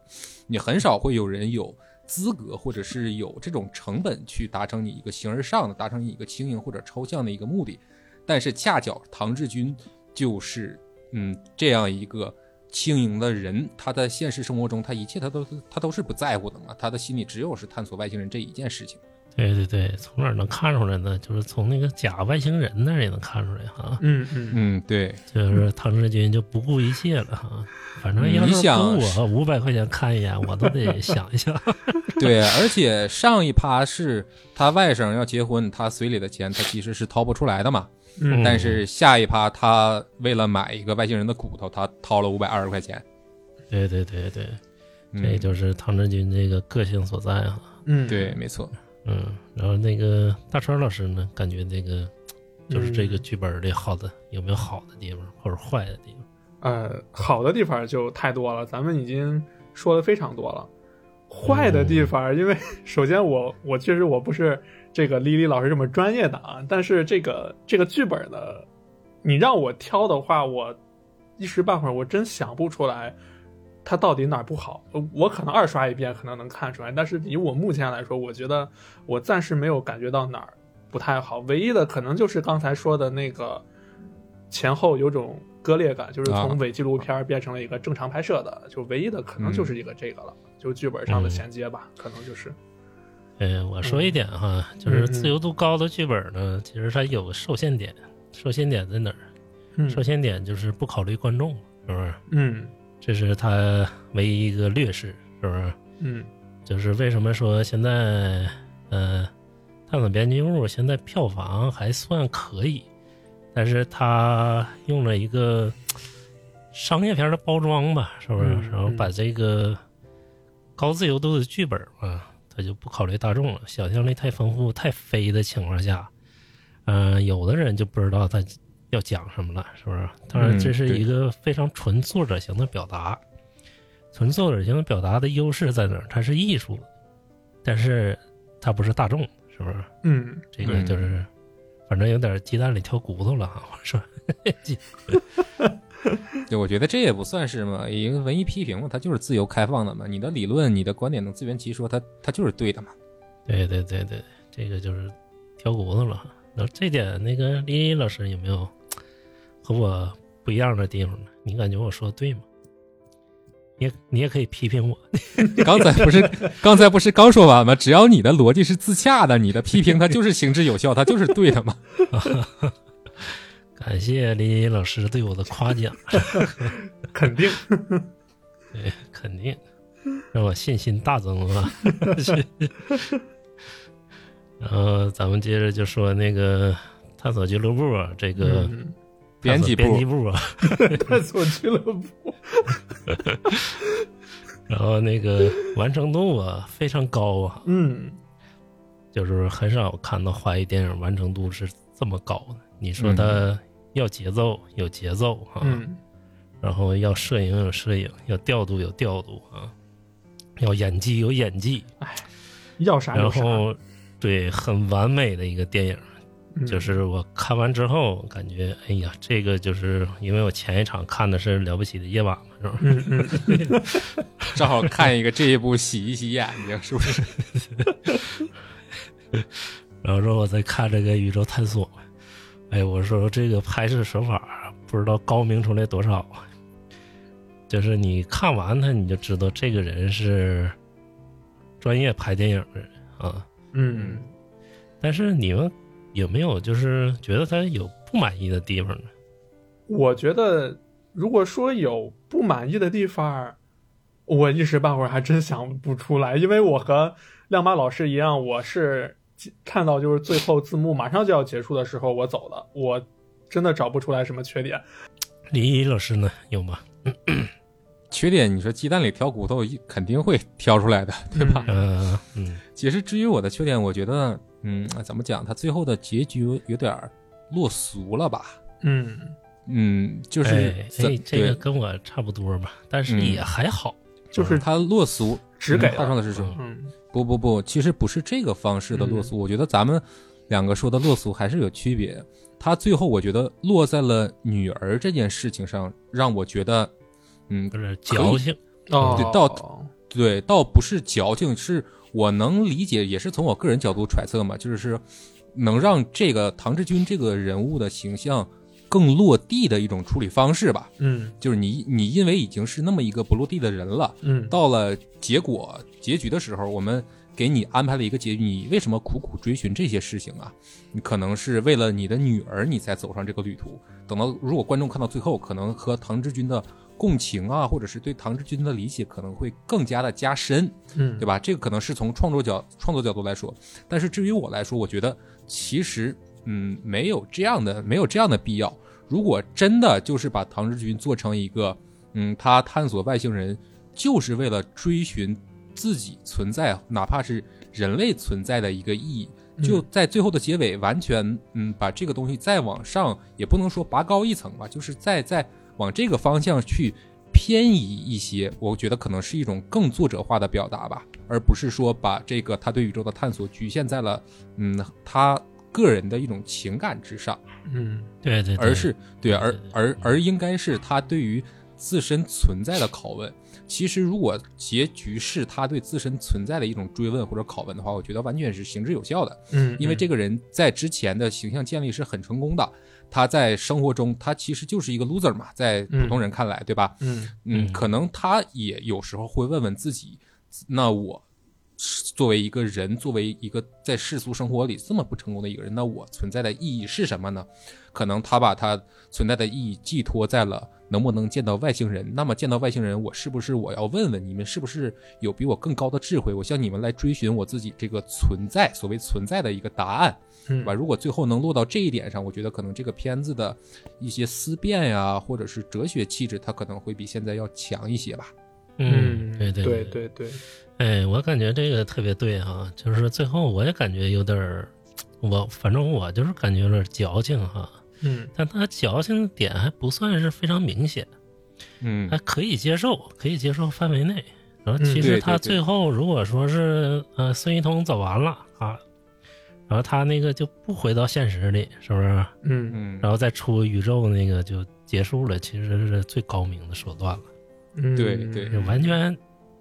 你很少会有人有资格或者是有这种成本去达成你一个形而上的、达成你一个轻盈或者抽象的一个目的。但是恰巧唐志军就是嗯这样一个轻盈的人，他在现实生活中，他一切他都他都是不在乎的嘛，他的心里只有是探索外星人这一件事情。对对对，从哪能看出来呢？就是从那个假外星人那儿也能看出来哈，嗯嗯嗯，对，就是唐志军就不顾一切了哈。反正要是你想给我五百块钱看一眼，我都得想一想。对，而且上一趴是他外甥要结婚，他随礼的钱他其实是掏不出来的嘛。嗯但是下一趴他为了买一个外星人的骨头，他掏了五百二十块钱。对对对对，嗯这就是唐真军这个个性所在啊。嗯对，没错。嗯，然后那个大川老师呢，感觉这个就是这个嗯剧本里好的有没有好的地方，或者坏的地方？呃，好的地方就太多了，咱们已经说的非常多了。坏的地方，因为 首先我我确实我不是这个李李老师这么专业的啊，但是这个这个剧本呢，你让我挑的话，我一时半会儿我真想不出来它到底哪儿不好。呃我可能二刷一遍可能能看出来，但是以我目前来说，我觉得我暂时没有感觉到哪儿不太好。唯一的可能就是刚才说的那个前后有种割裂感，就是啊从伪纪录片变成了一个正常拍摄的，就唯一的可能就是一个这个了，就剧本上的衔接吧，可能就是呃，我说一点哈，就是自由度高的剧本呢，其实它有个受限点，受限点在哪儿？嗯受限点就是不考虑观众，是不是？嗯这是它唯一一个劣势，是不是？嗯就是为什么说现在，呃，《探索编辑部》现在票房还算可以，但是它用了一个商业片的包装吧，是不是？嗯然后把这个高自由度的剧本嘛，它就不考虑大众了，想象力太丰富、太飞的情况下，嗯、有的人就不知道他要讲什么了，是不是？当然，嗯这是一个非常纯作者型的表达。纯作者型的表达的优势在哪儿？它是艺术，但是它不是大众，是不是？嗯这个嗯就是，反正有点鸡蛋里挑骨头了哈。我说，对，我觉得这也不算是嘛，一个文艺批评嘛，它就是自由开放的嘛。你的理论、你的观点能自圆其说，它它就是对的嘛。对对对对，这个就是挑骨头了。那这点，那个李李老师有没有和我不一样的地方呢？你感觉我说的对吗？你也你也可以批评我，刚才不是刚才不是刚说完吗？只要你的逻辑是自洽的，你的批评它就是行之有效，它就是对的嘛。感谢李李老师对我的夸奖，肯定。对，肯定。让我信心大增啊。然后咱们接着就说那个探索俱乐部啊，这个嗯编辑部。编辑部啊，探索俱乐部，然后那个完成度啊非常高啊，嗯。就是很少看到华语电影完成度是这么高的。你说它要节奏有节奏啊，嗯然后要摄影有摄影，要调度有调度啊，要演技有演技，哎要啥有啥，后对很完美的一个电影。嗯就是我看完之后感觉，哎呀，这个就是因为我前一场看的是《了不起的夜晚》嘛，是吧？嗯嗯正好看一个这一部洗一洗眼睛，是不是？然后说我在看这个宇宙探索，哎，我说这个拍摄手法不知道高明出来多少啊！就是你看完他，你就知道这个人是专业拍电影的人啊。嗯但是你们有没有就是觉得他有不满意的地方呢？我觉得如果说有不满意的地方，我一时半会儿还真想不出来，因为我和亮妈老师一样，我是看到就是最后字幕马上就要结束的时候，我走了，我真的找不出来什么缺点。李老师呢？有吗？缺点，你说鸡蛋里挑骨头，肯定会挑出来的，对吧？嗯嗯其实至于我的缺点，我觉得，嗯，怎么讲？他最后的结局有点落俗了吧？嗯嗯，就是哎哎，这个跟我差不多吧，但是嗯也还好。就是他落俗，只给嗯画上，的是说，嗯不不不，其实不是这个方式的落俗。我觉得咱们两个说的落俗还是有区别。他最后我觉得落在了女儿这件事情上，让我觉得，嗯有，点矫情。哦，对倒对，倒不是矫情，是我能理解，也是从我个人角度揣测嘛，就是能让这个唐志军这个人物的形象更落地的一种处理方式吧。嗯就是你你因为已经是那么一个不落地的人了，嗯到了结果结局的时候，我们给你安排了一个结局，你为什么苦苦追寻这些事情啊？你可能是为了你的女儿，你才走上这个旅途。等到如果观众看到最后，可能和唐志军的共情啊，或者是对唐志军的理解，可能会更加的加深，嗯，对吧？这个可能是从创作角创作角度来说，但是至于我来说，我觉得其实嗯没有这样的没有这样的必要。如果真的就是把唐志军做成一个嗯，他探索外星人就是为了追寻自己存在，哪怕是人类存在的一个意义，就在最后的结尾完全嗯把这个东西再往上，也不能说拔高一层吧，就是再再往这个方向去偏移一些，我觉得可能是一种更作者化的表达吧，而不是说把这个他对宇宙的探索局限在了嗯他个人的一种情感之上。嗯对对，对而是对，而而而应该是他对于自身存在的拷问。其实，如果结局是他对自身存在的一种追问或者拷问的话，我觉得完全是行之有效的。嗯，因为这个人在之前的形象建立是很成功的，他在生活中他其实就是一个 loser 嘛，在普通人看来，对吧？嗯嗯，嗯可能他也有时候会问问自己，那我作为一个人，作为一个在世俗生活里这么不成功的一个人，那我存在的意义是什么呢？可能他把他存在的意义寄托在了能不能见到外星人。那么见到外星人，我是不是我要问问你们，是不是有比我更高的智慧？我向你们来追寻我自己这个存在，所谓存在的一个答案。嗯对吧？如果最后能落到这一点上，我觉得可能这个片子的一些思辨呀，或者是哲学气质，它可能会比现在要强一些吧。嗯，对对对对，对对，哎，我感觉这个特别对哈，就是最后我也感觉有点儿，我反正我就是感觉有点矫情哈，嗯。但他矫情的点还不算是非常明显，嗯。还可以接受，可以接受范围内。然后嗯其实他最后如果说是呃孙一通走完了啊，然后他那个就不回到现实里，是不是？嗯嗯，然后再出宇宙那个就结束了，其实是最高明的手段了，嗯，对对。完全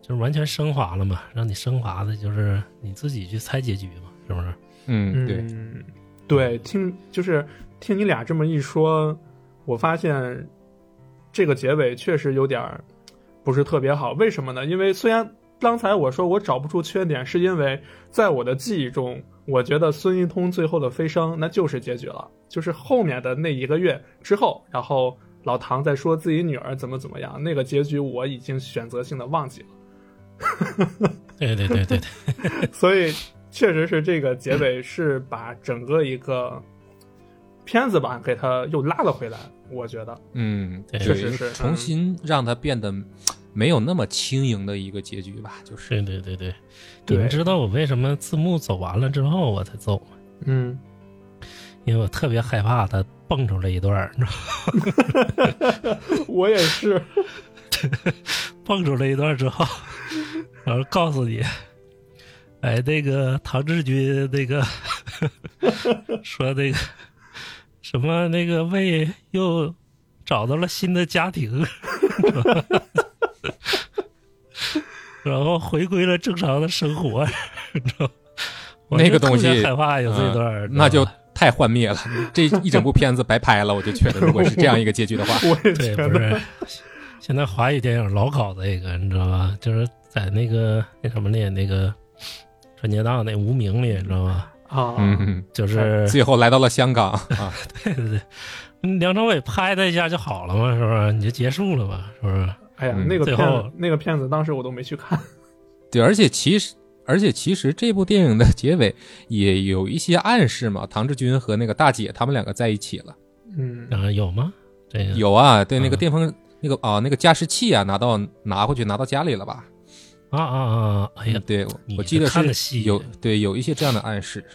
就是完全升华了嘛，让你升华的就是你自己去猜结局嘛，是不是？嗯对，嗯，对，听就是听你俩这么一说，我发现这个结尾确实有点儿不是特别好。为什么呢？因为虽然刚才我说我找不出缺点，是因为在我的记忆中，我觉得孙一通最后的飞升那就是结局了，就是后面的那一个月之后，然后老唐在说自己女儿怎么怎么样，那个结局我已经选择性的忘记了。对对对对。对，所以确实是这个结尾是把整个一个片子吧给它又拉了回来，我觉得，嗯，确实是重新让它变得没有那么轻盈的一个结局吧，就是。对对对对，你们知道我为什么字幕走完了之后我才走吗？嗯，因为我特别害怕他蹦出来一段儿，你知道吗？我也是，蹦出来一段之后，然后告诉你，哎，那个唐志军那个 说那个什么那个魏又找到了新的家庭，然后回归了正常的生活，你知道那个东西害怕有这段那就 太幻灭了，这一整部片子白拍了。我就觉得，如果是这样一个结局的话，我也对，觉得，不是。现在华语电影老搞这个，你知道吧？就是在那个那什么里，那个春节档那无名里，你知道吧？啊，嗯，就是 最后来到了香港 啊，对对对，嗯梁朝伟拍他一下就好了嘛，是不是？你就结束了吧，是不是？哎呀，嗯那个片最后那个片子当时我都没去看，对，而且其实，而且其实这部电影的结尾也有一些暗示嘛，唐志军和那个大姐他们两个在一起了。嗯啊，有吗？这个有啊，对，那个嗯电风那个啊那个加湿器啊，拿到拿回去拿到家里了吧？啊啊啊！哎呀，对，我记得看的是有对有一些这样的暗示。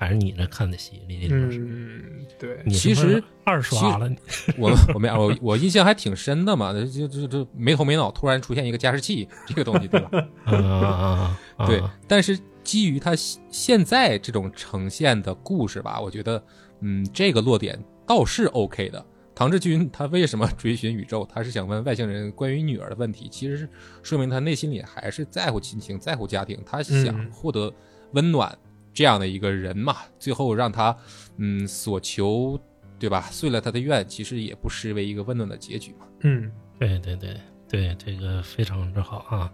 还是你那看的戏，李林老师，嗯，对，其实二刷了，我我没我我印象还挺深的嘛，就就就没头没脑突然出现一个加湿器这个东西，对吧？啊啊啊啊！对，但是基于他现现在这种呈现的故事吧，我觉得，嗯，这个落点倒是 OK 的。唐志军他为什么追寻宇宙？他是想问外星人关于女儿的问题，其实是说明他内心里还是在乎亲情，在乎家庭，他想嗯获得温暖这样的一个人嘛。最后让他，嗯，所求，对吧？遂了他的愿，其实也不失为一个温暖的结局嘛。嗯对对对对，这个非常之好啊！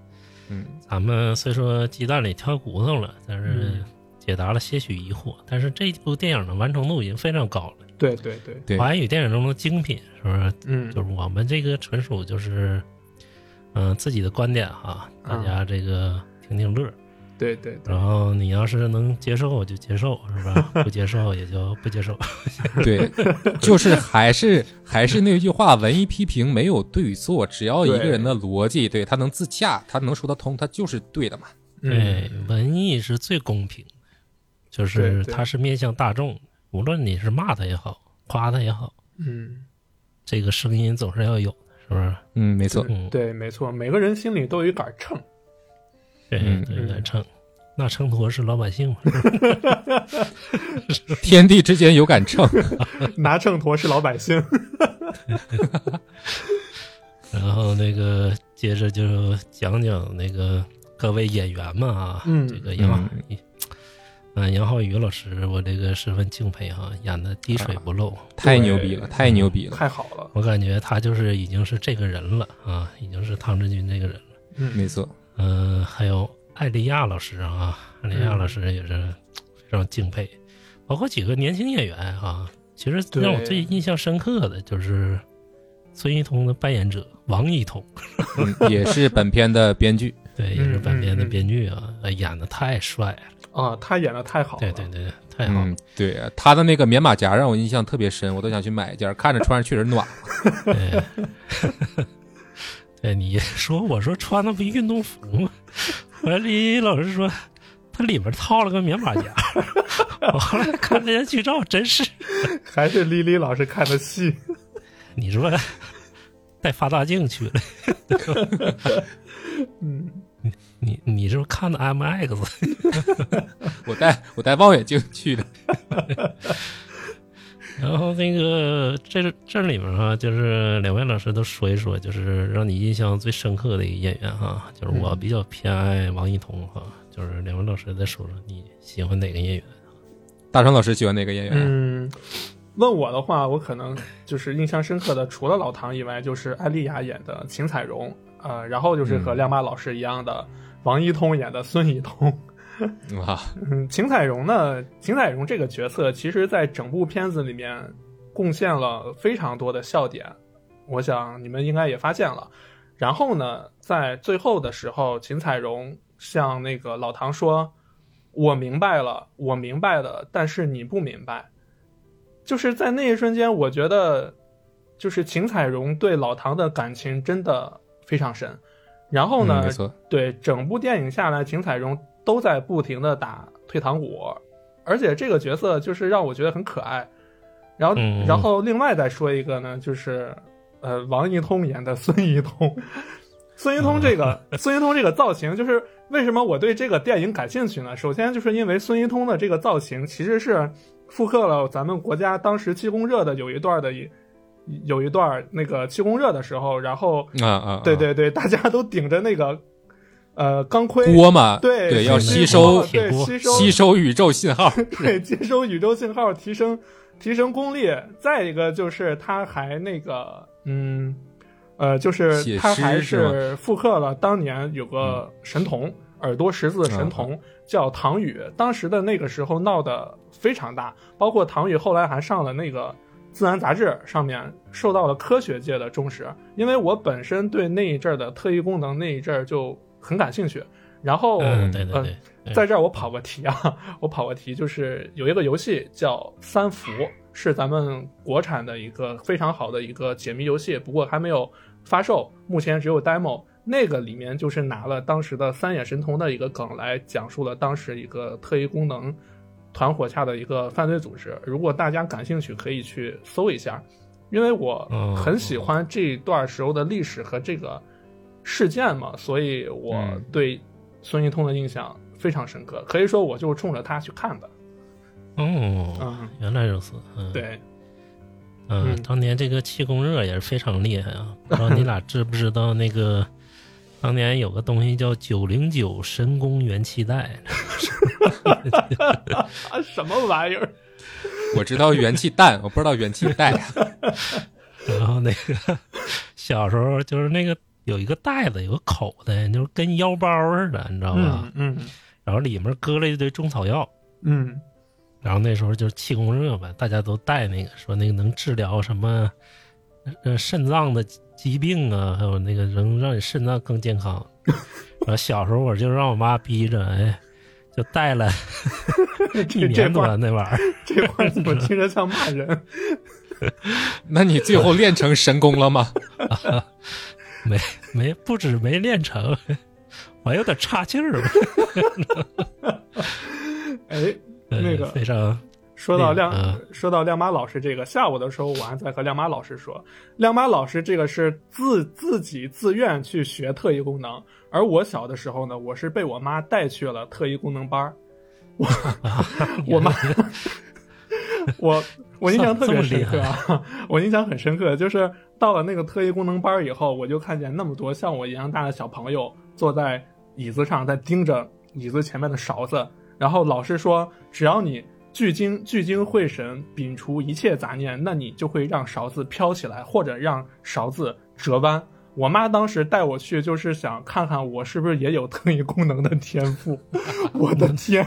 嗯，咱们虽说鸡蛋里挑骨头了，但是嗯解答了些许疑惑。但是这部电影的完成度已经非常高了，对对对，对，华语电影中的精品，是不是？嗯就是我们这个纯属就是，嗯、自己的观点哈，大家这个听听乐儿。对对对然，后你要是能接受就接受，是吧？不接受也就不接受。对，就是还是还是那句话，文艺批评没有对与错，只要一个人的逻辑对他能自洽，他能说得通，他就是对的嘛。对嗯，文艺是最公平，就是它是面向大众，无论你是骂他也好，夸他也好，嗯，这个声音总是要有的，是不是？嗯，没错。嗯，对，没错，每个人心里都有一杆秤。对嗯对对，秤，那秤砣是老百姓嘛？天地之间有杆秤，拿秤砣是老百姓。然后那个接着就讲讲那个各位演员们啊，嗯这个杨浩宇，嗯，杨浩宇老师，我这个十分敬佩哈，演的滴水不漏。太牛逼了，太牛逼了。太好了，我感觉他就是已经是这个人了啊，已经是汤志军这个人了。嗯，没错，嗯、还有艾丽亚老师啊，艾丽亚老师也是非常敬佩，包括几个年轻演员啊。其实让我最印象深刻的就是孙一通的扮演者王一通，嗯，也是本片的编剧。对，也是嗯本片的编剧啊，呃演的太帅了，啊，他演的太好了。对对对，太好了。嗯，对，他的那个棉马甲让我印象特别深，我都想去买一件，看着穿上确实暖。对，对，你说我说穿的不运动服吗？完了，李老师说他里面套了个棉马甲，我后来看那些剧照，真是还是李李老师看的戏。你说带放大镜去了，嗯，你你是不是看的 MX？我戴我戴望远镜去的。然后那个这这里面啊，就是两位老师都说一说，就是让你印象最深刻的一个演员哈，就是我比较偏爱王一彤哈，就是两位老师再说说你喜欢哪个演员？大川老师喜欢哪个演员？嗯，问我的话，我可能就是印象深刻的，除了老唐以外，就是艾丽亚演的秦彩荣，呃，然后就是和嗯亮妈老师一样的王一通演的孙一通。啊，嗯，秦彩荣呢，秦彩荣这个角色，其实在整部片子里面贡献了非常多的笑点，我想你们应该也发现了。然后呢，在最后的时候，秦彩荣向那个老唐说：“我明白了，我明白了，但是你不明白。”就是在那一瞬间，我觉得，就是秦彩荣对老唐的感情真的非常深。然后呢，嗯没错，对整部电影下来，秦彩荣都在不停的打退堂鼓，而且这个角色就是让我觉得很可爱。然后，嗯然后另外再说一个呢，就是呃，王一通演的孙一通。孙一通这个 孙一通这个造型，就是为什么我对这个电影感兴趣呢？首先就是因为孙一通的这个造型其实是复刻了咱们国家当时气功热的有一段的一有一段那个气功热的时候，然后啊啊，啊对，对对，大家都顶着那个呃钢盔，锅嘛，对对，要吸收对吸收吸收宇宙信号。对接收宇宙信号，提升提升功力。再一个就是他还那个嗯呃，就是他还是复刻了当年有个神童、耳朵识字的神童、叫唐宇，当时的那个时候闹得非常大，包括唐宇后来还上了那个。自然杂志上面受到了科学界的重视，因为我本身对那一阵儿的特异功能那一阵儿就很感兴趣。然后，嗯，对对呃对，对在这儿我跑个题啊，我跑个题，就是有一个游戏叫《三伏》，是咱们国产的一个非常好的一个解谜游戏，不过还没有发售，目前只有 demo。那个里面就是拿了当时的三眼神童的一个梗来讲述了当时一个特异功能团伙下的一个犯罪组织。如果大家感兴趣，可以去搜一下，因为我哦很喜欢这段时候的历史和这个事件嘛，所以我嗯对孙一通的印象非常深刻，可以说我就是冲着他去看的。哦，嗯，原来如此，嗯，，对，嗯，嗯当年这个气功热也是非常厉害啊，不知道你俩知不知道那个。当年有个东西叫九零九神功元气袋，啊，什么玩意儿？我知道元气弹，我不知道元气袋。然后那个小时候就是那个有一个袋子，有个口袋，就是跟腰包似的，你知道吧？嗯嗯然后里面搁了一堆中草药，嗯然后那时候就是气功热嘛，大家都带那个，说那个能治疗什么呃肾脏的疾病啊，还有那个能让你肾脏更健康。然后小时候我就让我妈逼着，哎，就带了 嗯，一年多块那玩意儿。这话怎么听着像骂人？那你最后练成神功了吗？没没不止没练成，我还有点差劲儿吧。哎，呃那个非常说到亮，嗯。说到亮妈老师这个，下午的时候我还在和亮妈老师说，亮妈老师这个是自自己自愿去学特异功能，而我小的时候呢，我是被我妈带去了特异功能班儿，我 我妈，我我印象特别深刻啊，我印象很深刻，就是到了那个特异功能班儿以后，我就看见那么多像我一样大的小朋友坐在椅子上，在盯着椅子前面的勺子，然后老师说，只要你聚精聚精会神，摒除一切杂念，那你就会让勺子飘起来，或者让勺子折弯。我妈当时带我去，就是想看看我是不是也有特异功能的天赋。我的天，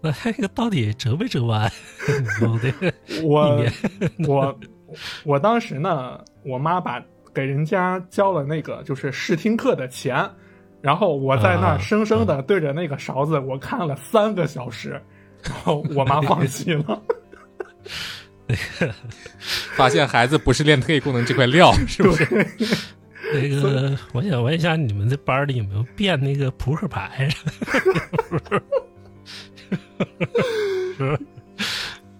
那那个到底折没折弯？我我我当时呢，我妈把给人家交了那个就是试听课的钱，然后我在那啊儿生生的对着那个勺子，我看了三个小时，然后我妈放弃了。发现孩子不是练特异功能这块料，是不是？那个，我想问一下，你们这班里有没有变那个扑克牌？是不是？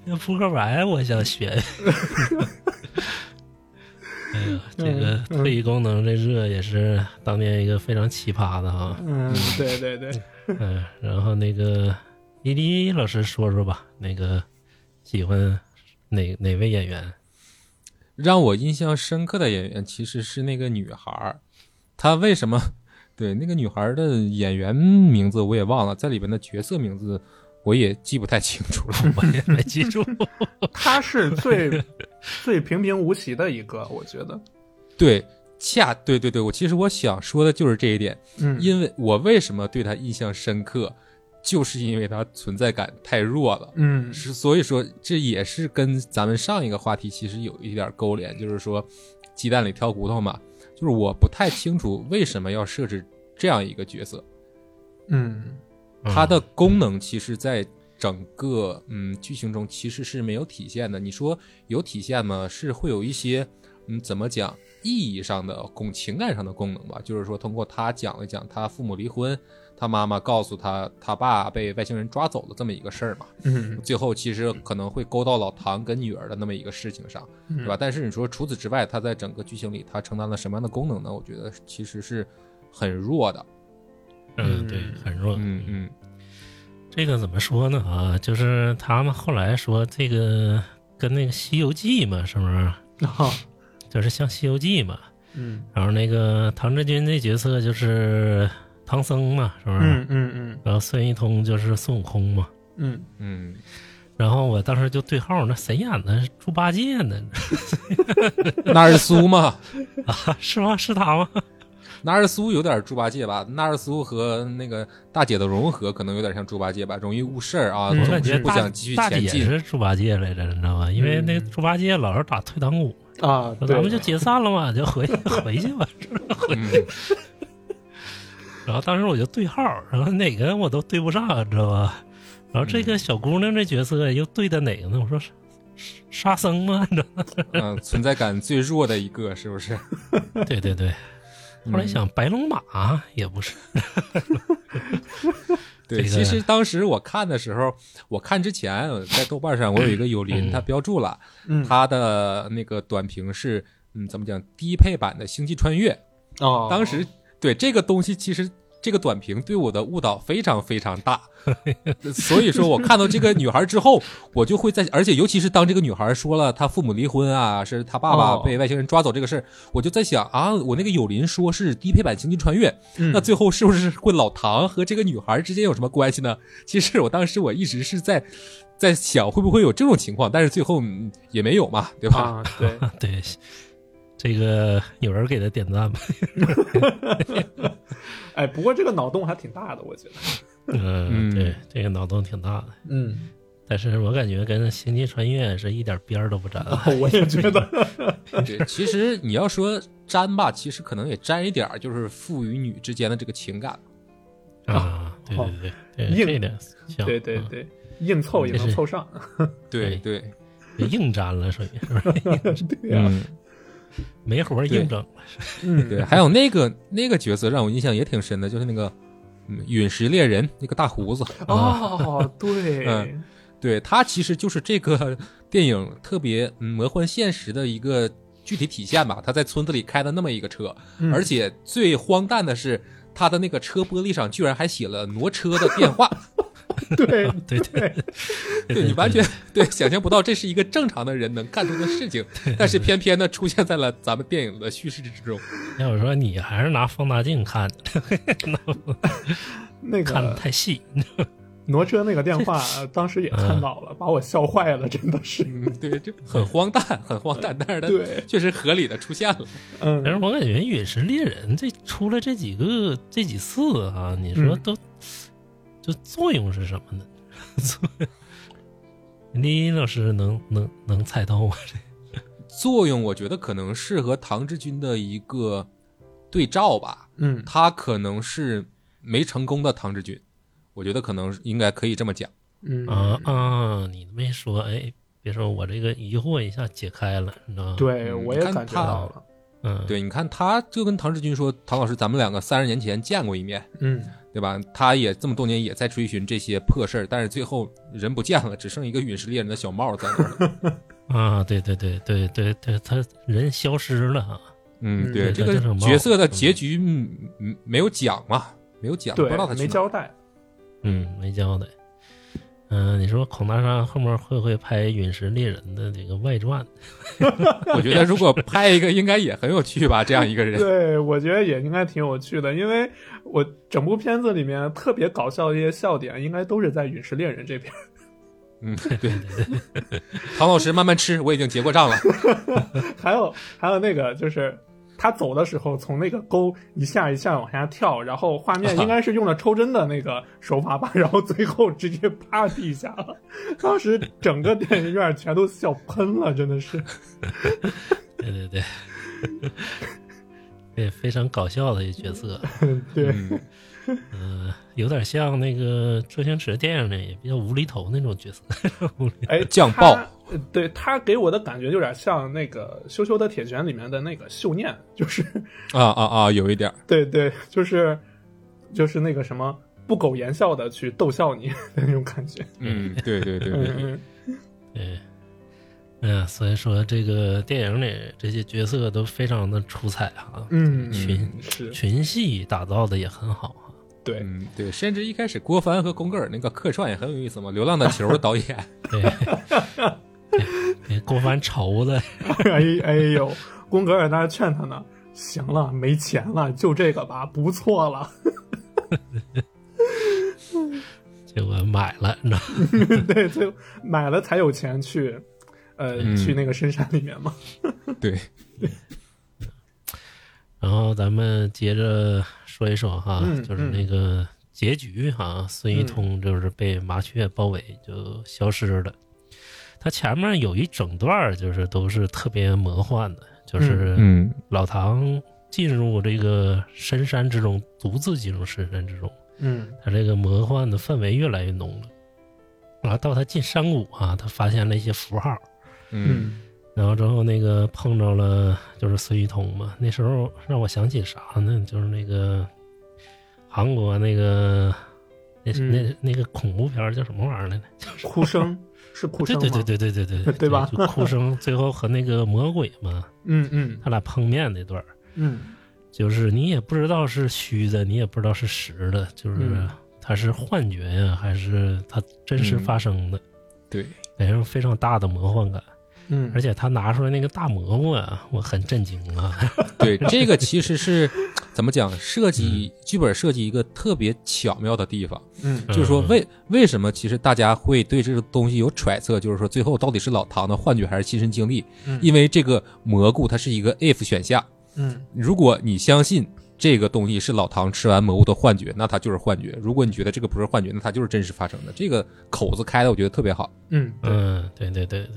那扑克牌我想学。哎呀，这个嗯特异功能这热也是当年一个非常奇葩的哈。嗯，对对对，嗯，然后那个伊迪老师说说吧，那个喜欢哪哪位演员？让我印象深刻的演员其实是那个女孩儿，她为什么？对，那个女孩儿的演员名字我也忘了，在里边的角色名字我也记不太清楚了。我也没记住。她是最最平平无奇的一个，我觉得。对，恰对对对，我其实我想说的就是这一点，嗯，因为我为什么对她印象深刻，就是因为它存在感太弱了。嗯是，所以说这也是跟咱们上一个话题其实有一点勾连，就是说鸡蛋里挑骨头嘛。就是我不太清楚为什么要设置这样一个角色，嗯它的功能其实在整个嗯剧情中其实是没有体现的。你说有体现吗？是会有一些嗯怎么讲意义上的功情感上的功能吧，就是说通过他讲了讲他父母离婚，他妈妈告诉他他爸被外星人抓走了这么一个事儿嘛。嗯最后其实可能会勾到老唐跟女儿的那么一个事情上，嗯对吧？但是你说除此之外，他在整个剧情里他承担了什么样的功能呢？我觉得其实是很弱的。嗯，对，很弱。嗯嗯这个怎么说呢？啊，就是他们后来说这个跟那个《西游记》嘛，是不是？啊就是像《西游记》嘛。嗯然后那个唐志军这角色就是唐僧嘛，是不是？嗯嗯嗯然后孙一通就是孙悟空嘛。嗯嗯，然后我当时就对号，那谁演的？猪八戒呢？纳尔苏嘛，啊，是吗？是他吗？纳尔苏有点猪八戒吧？纳尔苏和那个大姐的融合可能有点像猪八戒吧，容易误事儿啊，嗯我总是感觉大不想继续大姐前进。是猪八戒来着，你知道吗？因为那嗯猪八戒老是打退堂鼓，啊，咱们就解散了嘛，就回 回去吧。嗯，然后当时我就对号，然后哪个我都对不上，你知道吧？然后这个小姑娘这角色又对的哪个呢？我说沙沙僧吗？你知道吗？嗯，存在感最弱的一个，是不是？对对对。后来想白龙马也不是，对，其实当时我看的时候，我看之前在豆瓣上我有一个友邻，嗯他标注了嗯，他的那个短评是，嗯，怎么讲，低配版的《星际穿越》。哦，当时对这个东西，其实这个短评对我的误导非常非常大，所以说我看到这个女孩之后，我就会在，而且尤其是当这个女孩说了她父母离婚啊，是她爸爸哦被外星人抓走这个事儿，我就在想啊，我那个友邻说是低配版《星际穿越》，嗯那最后是不是会老唐和这个女孩之间有什么关系呢？其实我当时我一直是在在想会不会有这种情况，但是最后、嗯也没有嘛，对吧？啊，对，对，这个有人给他点赞吧？哎，不过这个脑洞还挺大的，我觉得。嗯，嗯对，这个脑洞挺大的，嗯，但是我感觉跟《星际穿越》是一点边儿都不沾。我也觉得。对，其实你要说沾吧，其实可能也沾一点儿，就是父与女之间的这个情感。啊，对对对对，硬这点像，嗯，对对对，硬凑也能凑上。对对 硬沾了，属于是不是？对呀，嗯，没活儿硬整。嗯，对，还有那个那个角色让我印象也挺深的，就是那个嗯陨石猎人那个大胡子，哦，对 嗯，对他其实就是这个 电影特别嗯魔幻现实的一个具体体现吧。他在村子里开的那么一个车，嗯而且最荒诞的是。他的那个车玻璃上居然还写了挪车的电话，对对 对，对 你完全对想象不到这是一个正常的人能干出的事情，但是偏偏呢出现在了咱们电影的叙事之中。要我说你还是拿放大镜看，那个看的太细。挪车那个电话，呃当时也看到了，把我笑坏了，真的是。嗯，对，就很荒诞，很荒诞，但是它对，确实合理的出现了。嗯但是我感觉《陨石猎人》这出了这几个这几次啊，你说嗯都，就作用是什么呢？作用李老师能能能猜到吗？作用我觉得可能是和唐志军的一个对照吧，嗯他可能是没成功的唐志军，我觉得可能应该可以这么讲。嗯啊啊！你没说，哎，别说我这个疑惑一下解开了，你知道吗？，对，嗯我也感觉到了。嗯，对，你看他就跟唐志军说：“唐老师，咱们两个三十年前见过一面，嗯，对吧？他也这么多年也在追寻这些破事儿，但是最后人不见了，只剩一个陨石猎人的小帽在那儿。啊，对对对对对对，他人消失了啊。嗯，嗯对，这个角色的结局没有讲嘛，没有讲，不知道他，没交代。嗯，没交代。嗯、你说孔大山后面会不会拍《陨石猎人》的这个外传？我觉得如果拍一个，应该也很有趣吧？这样一个人，对，我觉得也应该挺有趣的，因为我整部片子里面特别搞笑的一些笑点，应该都是在《陨石猎人》这边。嗯，对。唐老师慢慢吃，我已经结过账了。还有还有那个就是他走的时候从那个沟一下一下往下跳，然后画面应该是用了抽帧的那个手法吧，然后最后直接趴地下了。当时整个电影院全都笑喷了，真的是。对对对，对，非常搞笑的一角色。对，嗯，嗯、有点像那个周星驰电影里比较无厘头那种角色。无厘哎，酱爆他，呃对他给我的感觉有点像那个《羞羞的铁拳》里面的那个秀念，就是啊啊啊，有一点儿。对对，就是就是那个什么不苟言笑的去逗笑你的那种感觉。嗯，对对对对对。嗯对，嗯、所以说这个电影里这些角色都非常的出彩啊，嗯，群嗯是群戏打造的也很好啊。对，嗯，对，甚至一开始郭帆和宫格尔那个客串也很有意思嘛，《流浪的球》的 导演，对，对对郭帆愁的，哎 哎呦，宫格尔在那劝他呢，行了，没钱了，就这个吧，不错了。结果买了，你知道吗？对，最后买了才有钱去，呃，嗯去那个深山里面嘛。对，然后咱们接着说一说哈，嗯就是那个结局哈，孙一通就是被麻雀包围就消失了。他前面有一整段儿就是都是特别魔幻的，就是嗯老唐进入这个深山之中，独自进入深山之中，嗯他这个魔幻的氛围越来越浓了。然后到他进山谷啊，他发现了一些符号，嗯然后之后那个碰着了就是孙一通嘛，那时候让我想起啥呢？就是那个韩国那个那、嗯那那个恐怖片儿叫什么玩意儿来着？哭声是哭声，对对对对对对对 对吧？就哭声，最后和那个魔鬼嘛，嗯嗯，他俩碰面那段，嗯，就是你也不知道是虚的，你也不知道是实的，就是他是幻觉呀，还是他真实发生的？对，给人非常大的魔幻感。嗯，而且他拿出来那个大蘑菇啊，我很震惊啊。对，这个其实是怎么讲？设计剧本设计一个特别巧妙的地方，嗯就是说嗯为为什么其实大家会对这个东西有揣测，就是说最后到底是老唐的幻觉还是亲身经历？嗯因为这个蘑菇它是一个 if 选项，嗯如果你相信这个东西是老唐吃完蘑菇的幻觉，那它就是幻觉；如果你觉得这个不是幻觉，那它就是真实发生的。这个口子开的，我觉得特别好。嗯嗯，对对对对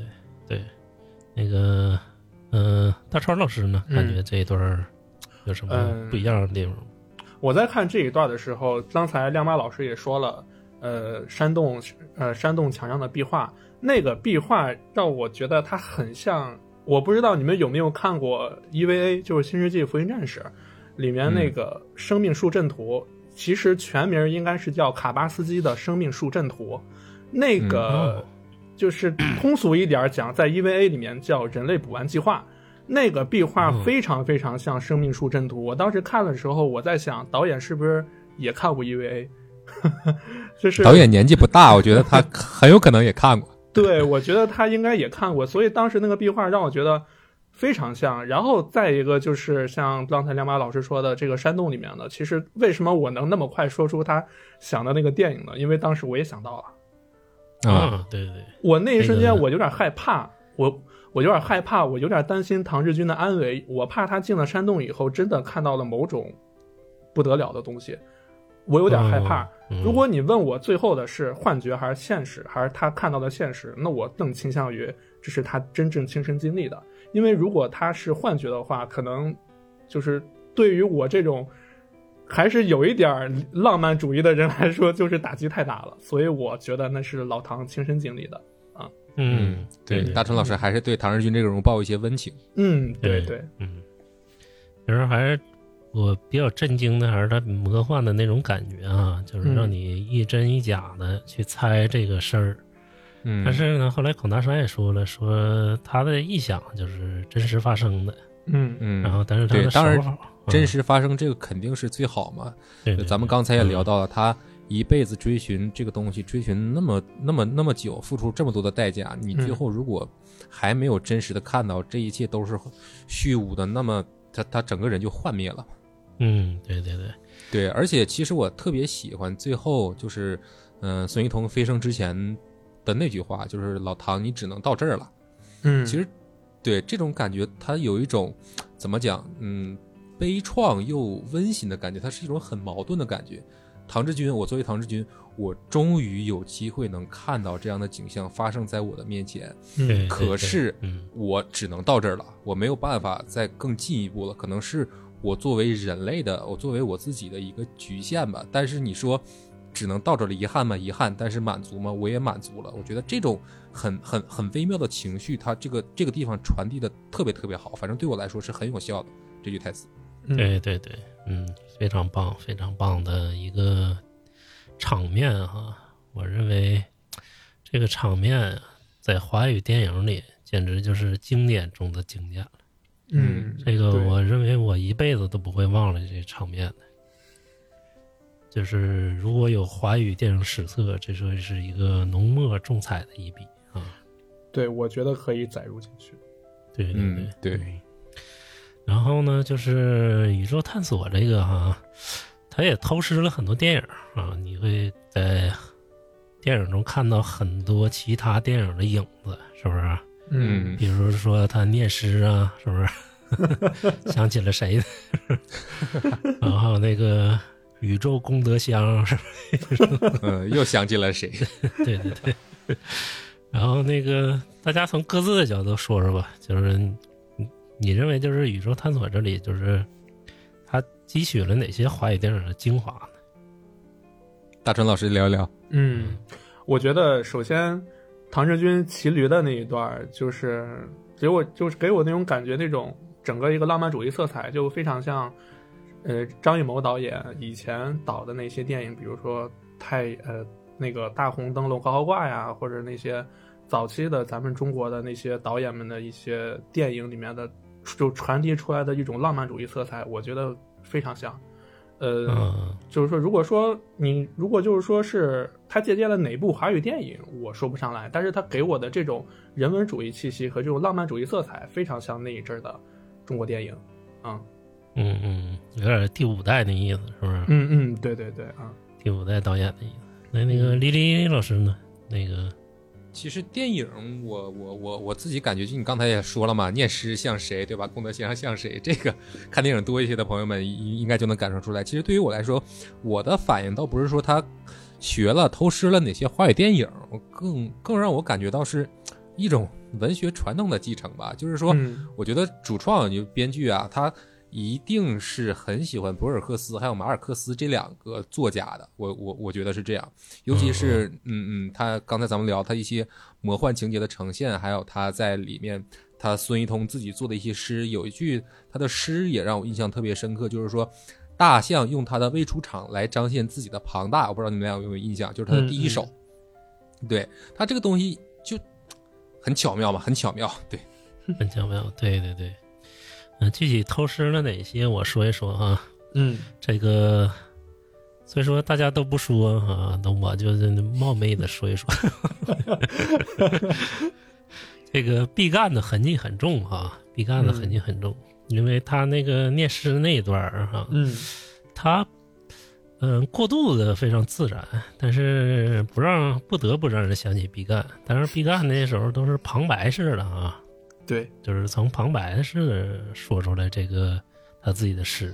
对，那个，嗯、大川老师呢，嗯。感觉这一段儿有什么嗯不一样的地方？我在看这一段的时候，刚才亮妈老师也说了，呃，山洞呃山洞墙上的壁画，那个壁画让我觉得它很像，我不知道你们有没有看过 EVA，就是《新世纪福音战士》里面那个生命树阵图，其实全名应该是叫卡巴斯基的生命树阵图，那个哦就是通俗一点讲，在 EVA 里面叫人类补完计划。那个壁画嗯非常非常像生命树阵图。我当时看的时候，我在想，导演是不是也看过 EVA？就是导演年纪不大，我觉得他很有可能也看过。对，我觉得他应该也看过，所以当时那个壁画让我觉得非常像。然后再一个就是像刚才亮马老师说的，这个山洞里面的，其实为什么我能那么快说出他想的那个电影呢？因为当时我也想到了，啊，嗯，对对对，我那一瞬间我有点害怕，我我有点害怕，我有点担心唐志军的安危，我怕他进了山洞以后真的看到了某种不得了的东西，我有点害怕。嗯。如果你问我最后的是幻觉还是现实，还是他看到的现实，那我更倾向于这是他真正亲身经历的。因为如果他是幻觉的话，可能就是对于我这种还是有一点儿浪漫主义的人来说，就是打击太大了。所以我觉得那是老唐亲身经历的啊。嗯，对，大成老师还是对唐日军这个人物抱有一些温情。嗯，对对对，嗯，其实还是我比较震惊的，还是他魔幻的那种感觉啊，就是让嗯你一真一假的去猜这个事儿。嗯，但是呢，后来孔大山也说了，说他的臆想就是真实发生的，嗯嗯，然后但是他的手法真嗯实发生这个肯定是最好嘛。对对咱们刚才也聊嗯到了，他一辈子追寻这个东西，追寻那么那么那么久，付出这么多的代价，你最嗯后如果还没有真实的看到这一切都是虚无的，那么他他整个人就幻灭了。嗯，对对对，对，而且其实我特别喜欢最后就是，嗯、孙一彤飞升之前的那句话，就是老唐，你只能到这儿了。嗯，其实，对这种感觉，他有一种怎么讲，嗯，悲怆又温馨的感觉，它是一种很矛盾的感觉。唐志军，我作为唐志军，我终于有机会能看到这样的景象发生在我的面前，嗯可是嗯我只能到这儿了，我没有办法再更进一步了，可能是我作为人类的，我作为我自己的一个局限吧。但是你说只能到这儿了，遗憾吗？遗憾，但是满足吗？我也满足了。我觉得这种很很很微妙的情绪，它这个这个地方传递的特别特别好，反正对我来说是很有效的这句台词。嗯对对对，嗯，非常棒，非常棒的一个场面哈、我认为这个场面在华语电影里简直就是经典中的经典了。嗯，这个我认为我一辈子都不会忘了这场面的。就是如果有华语电影史册，这说是一个浓墨重彩的一笔啊！对，我觉得可以载入进去。对对对、嗯对嗯然后呢，就是宇宙探索这个哈、它也偷师了很多电影啊，你会在电影中看到很多其他电影的影子，是不是？嗯比如说他念诗啊，是不是？想起了谁呢？然后那个宇宙功德箱，是吧嗯，又想起了谁？对对对。然后那个大家从各自的角度说说吧，就是你你认为就是宇宙探索这里就是汲取了哪些华语电影的精华呢？大川老师聊一聊。嗯，我觉得首先唐志军骑驴的那一段，就是给我就是给我那种感觉，那种整个一个浪漫主义色彩，就非常像呃张艺谋导演以前导的那些电影，比如说太呃那个大红灯笼高高挂呀，或者那些早期的咱们中国的那些导演们的一些电影里面的，就传递出来的一种浪漫主义色彩，我觉得非常像。呃，嗯就是说，如果说你如果就是说是他借鉴了哪部华语电影，我说不上来，但是他给我的这种人文主义气息和这种浪漫主义色彩，非常像那一阵儿的中国电影。啊，嗯嗯，有点第五代那意思，是不是？嗯嗯，对对对啊，第五代导演的意思。那那个李李老师呢？那个其实电影我，我我我自己感觉，就你刚才也说了嘛，念诗像谁，对吧？功德先生像谁？这个看电影多一些的朋友们应应该就能感受出来。其实对于我来说，我的反应倒不是说他学了、偷师了哪些华语电影，更更让我感觉到是一种文学传统的继承吧。就是说，嗯我觉得主创就编剧啊，他一定是很喜欢博尔赫斯还有马尔克斯这两个作家的。我我我觉得是这样，尤其是嗯嗯，他刚才咱们聊他一些魔幻情节的呈现，还有他在里面他孙一通自己做的一些诗，有一句他的诗也让我印象特别深刻，就是说。大象用它的未出场来彰显自己的庞大，我不知道你们俩有没有印象，就是他的第一首。对他这个东西就很巧妙嘛，很巧妙。对，很巧妙，对对对。嗯、具体偷师了哪些，我说一说啊。嗯这个所以说大家都不说啊，那我就冒昧的说一说。这个毕赣的痕迹很重哈，毕赣的痕迹很重，因为他那个念诗那一段儿哈，嗯他嗯过度的非常自然，但是不让不得不让人想起毕赣。但是毕赣那时候都是旁白式的啊，对，就是从旁白式说出来这个他自己的诗。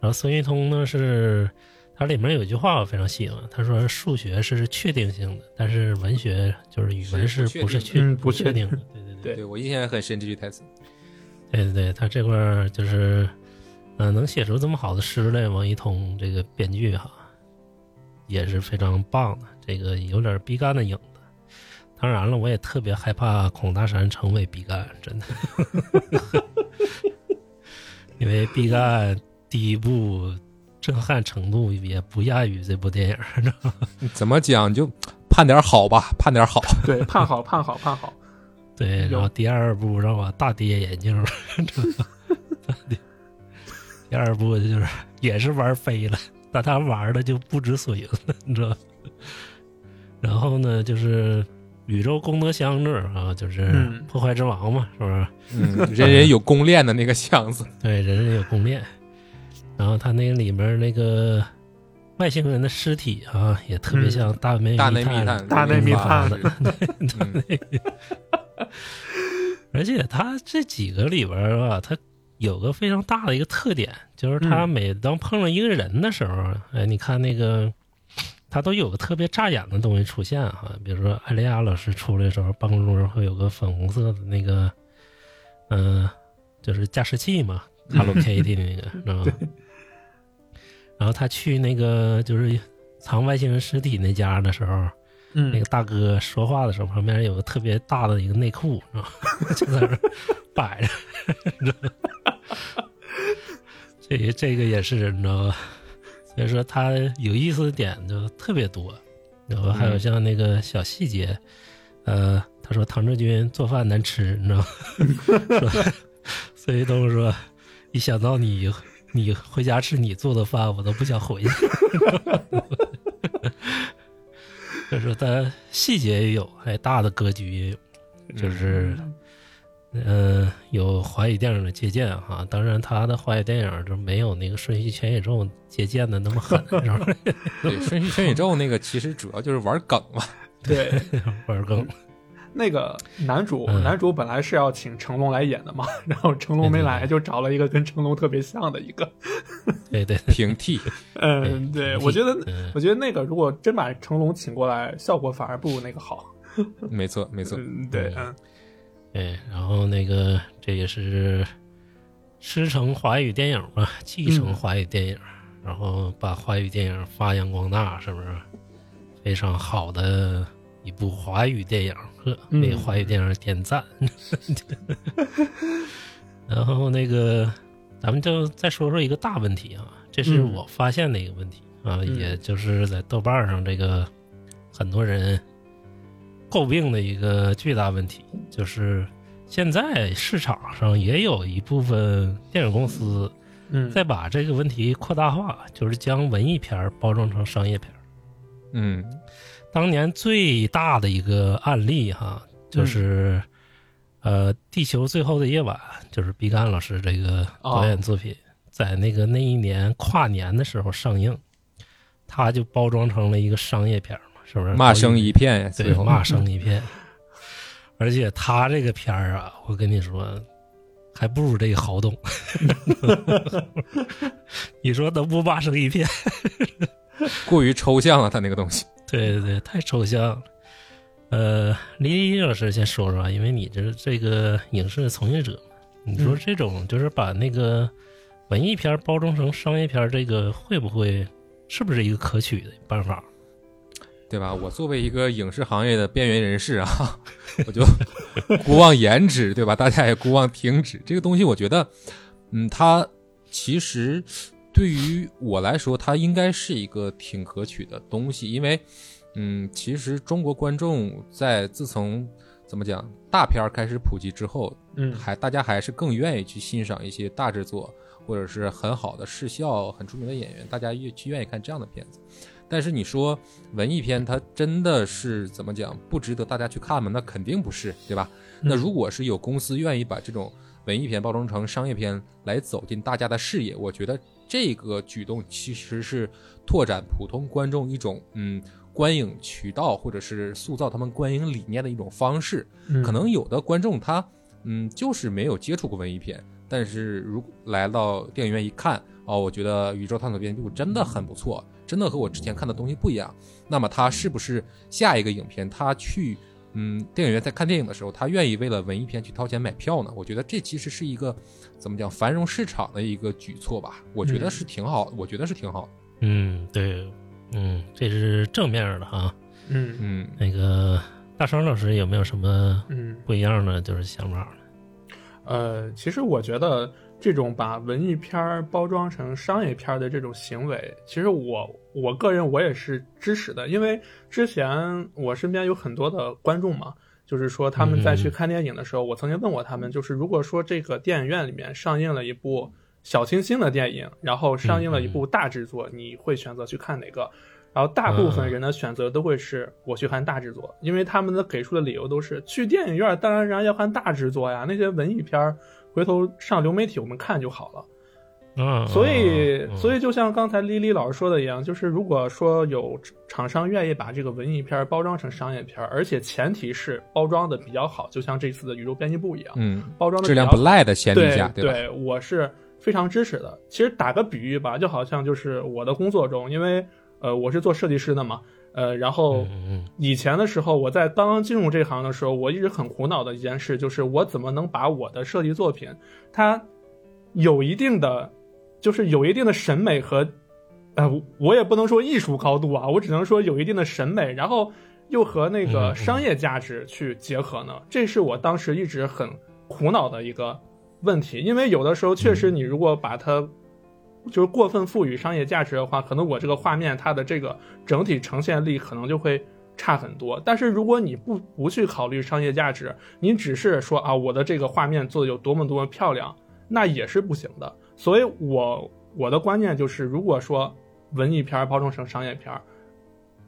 然后孙一通呢是，他里面有一句话我非常喜欢，他说数学是确定性的，但是文学就是语文是不是确不确定的？对对对对对我印象也很深这句台词。对对对，他这块儿就是，嗯、能写出这么好的诗来，王一通这个编剧哈，也是非常棒的，这个有点毕赣的影子。当然了，我也特别害怕孔大山成为毕赣，真的，因为毕赣第一部震撼程度也不亚于这部电影，知道吗？怎么讲就盼点好吧，盼点 好。对，盼好盼好盼好，对，然后第二部让我大跌眼镜儿，知道吗第二部就是也是玩飞了，但他玩的就不知所云了，你知道？然后呢，就是宇宙功德箱这儿啊，就是嗯。破坏之王嘛，是不是？嗯，人人有公链的那个箱子，对，人人有宫链。然后他那个里面那个外星人的尸体啊，也特别嗯像大内大内密密探，大内密探。的，嗯。而且他这几个里边儿吧，他有个非常大的一个特点，就是他嗯。每当碰上一个人的时候，哎，你看那个，他都有个特别扎眼的东西出现哈、比如说艾丽亚老师出来的时候，办公桌上会有个粉红色的那个，嗯、就是加湿器嘛，Hello Kitty 的那个，知道吗？然后他去那个就是藏外星人尸体那家的时候，嗯那个大哥说话的时候，旁边有个特别大的一个内裤，是吧？就在那摆着，你知道吗这这个也是，你知道吧？所以说他有意思的点就特别多，然后还有像那个小细节，呃，他说唐志军做饭难吃，你知道吗？说所以东说，一想到你你回家吃你做的饭，我都不想回去。就是它细节也有，还大的格局也有，就是，嗯、有华语电影的借鉴哈。当然，他的华语电影就没有那个《瞬息全宇宙》借鉴的那么狠，是吧？对，瞬息全宇宙那个其实主要就是玩梗嘛。对，玩梗，那个男主，嗯男主本来是要请成龙来演的嘛，然后成龙没来，就找了一个跟成龙特别像的一个。对对，平替，嗯，对，我觉得，嗯我觉得那个如果真把成龙请过来，效果反而不如那个好。没错没错。嗯，对，嗯对，然后那个这也是，师承华语电影嘛，继承华语电影，然后把华语电影发扬光大，是不是？非常好的一部华语电影，呵，嗯为华语电影点赞。然后那个，咱们就再说说一个大问题啊，这是嗯我发现的一个问题啊，嗯也就是在豆瓣上这个很多人诟病的一个巨大问题，就是现在市场上也有一部分电影公司嗯，在把这个问题扩大化，就是将文艺片儿包装成商业片儿。嗯。当年最大的一个案例哈，就是、呃，《地球最后的夜晚》，就是毕赣老师这个导演作品，在那个那一年跨年的时候上映，他就包装成了一个商业片是不是？骂声一片呀，对最后骂声一片。而且他这个片儿啊，我跟你说，还不如这个豪东。你说能不骂声一片？过于抽象了，他那个东西。对对对，太抽象了。呃，李李老师先说说啊，因为你这这个影视从业者嘛，你说嗯这种就是把那个文艺片包装成商业片，这个会不会是不是一个可取的办法？对吧？我作为一个影视行业的边缘人士啊，我就姑妄言之，对吧？大家也姑妄听之。这个东西，我觉得，嗯，它其实对于我来说，它应该是一个挺可取的东西，因为，嗯，其实中国观众在自从怎么讲大片儿开始普及之后，嗯还大家还是更愿意去欣赏一些大制作，或者是很好的视效、很出名的演员，大家越去愿意看这样的片子。但是你说文艺片，它真的是怎么讲不值得大家去看吗？那肯定不是，对吧？那如果是有公司愿意把这种文艺片包装成商业片来走进大家的视野，我觉得这个举动其实是拓展普通观众一种嗯观影渠道，或者是塑造他们观影理念的一种方式。嗯可能有的观众他嗯就是没有接触过文艺片，但是如果来到电影院一看，哦，我觉得《宇宙探索编辑部》真的很不错，真的和我之前看的东西不一样。那么他是不是下一个影片他去嗯电影院在看电影的时候，他愿意为了文艺片去掏钱买票呢？我觉得这其实是一个怎么讲繁荣市场的一个举措吧，我觉得是挺好，我觉得是挺好的。嗯，对，嗯，这是正面的哈。嗯嗯那个大双老师有没有什么嗯不一样的就是想法呢？呃，其实我觉得这种把文艺片儿包装成商业片儿的这种行为，其实我我个人我也是支持的，因为之前我身边有很多的观众嘛，就是说他们在去嗯看电影的时候，我曾经问过他们，就是如果说这个电影院里面上映了一部小清新的电影，然后上映了一部大制作，你会选择去看哪个？然后大部分人的选择都会是我去看大制作，因为他们的给出的理由都是去电影院当然然要看大制作呀，那些文艺片儿回头上流媒体我们看就好了。嗯，所以，嗯所以就像刚才丽丽老师说的一样，就是如果说有厂商愿意把这个文艺片包装成商业片，而且前提是包装的比较好，就像这次的宇宙编辑部一样，嗯，包装的质量不赖的前提对下，吧？对，我是非常支持的。其实打个比喻吧，就好像就是我的工作中，因为呃我是做设计师的嘛，呃，然后以前的时候，我在刚刚进入这行的时候，我一直很苦恼的一件事，就是我怎么能把我的设计作品，它有一定的，就是有一定的审美和，呃，我也不能说艺术高度啊，我只能说有一定的审美，然后又和那嗯个嗯。商业价值去结合呢？这是我当时一直很苦恼的一个问题，因为有的时候确实你如果把它就是过分赋予商业价值的话，可能我这个画面它的这个整体呈现力可能就会差很多。但是如果你不不去考虑商业价值，你只是说啊我的这个画面做的有多么多么漂亮，那也是不行的。所以我我的观念就是，如果说文艺片儿包装成商业片儿，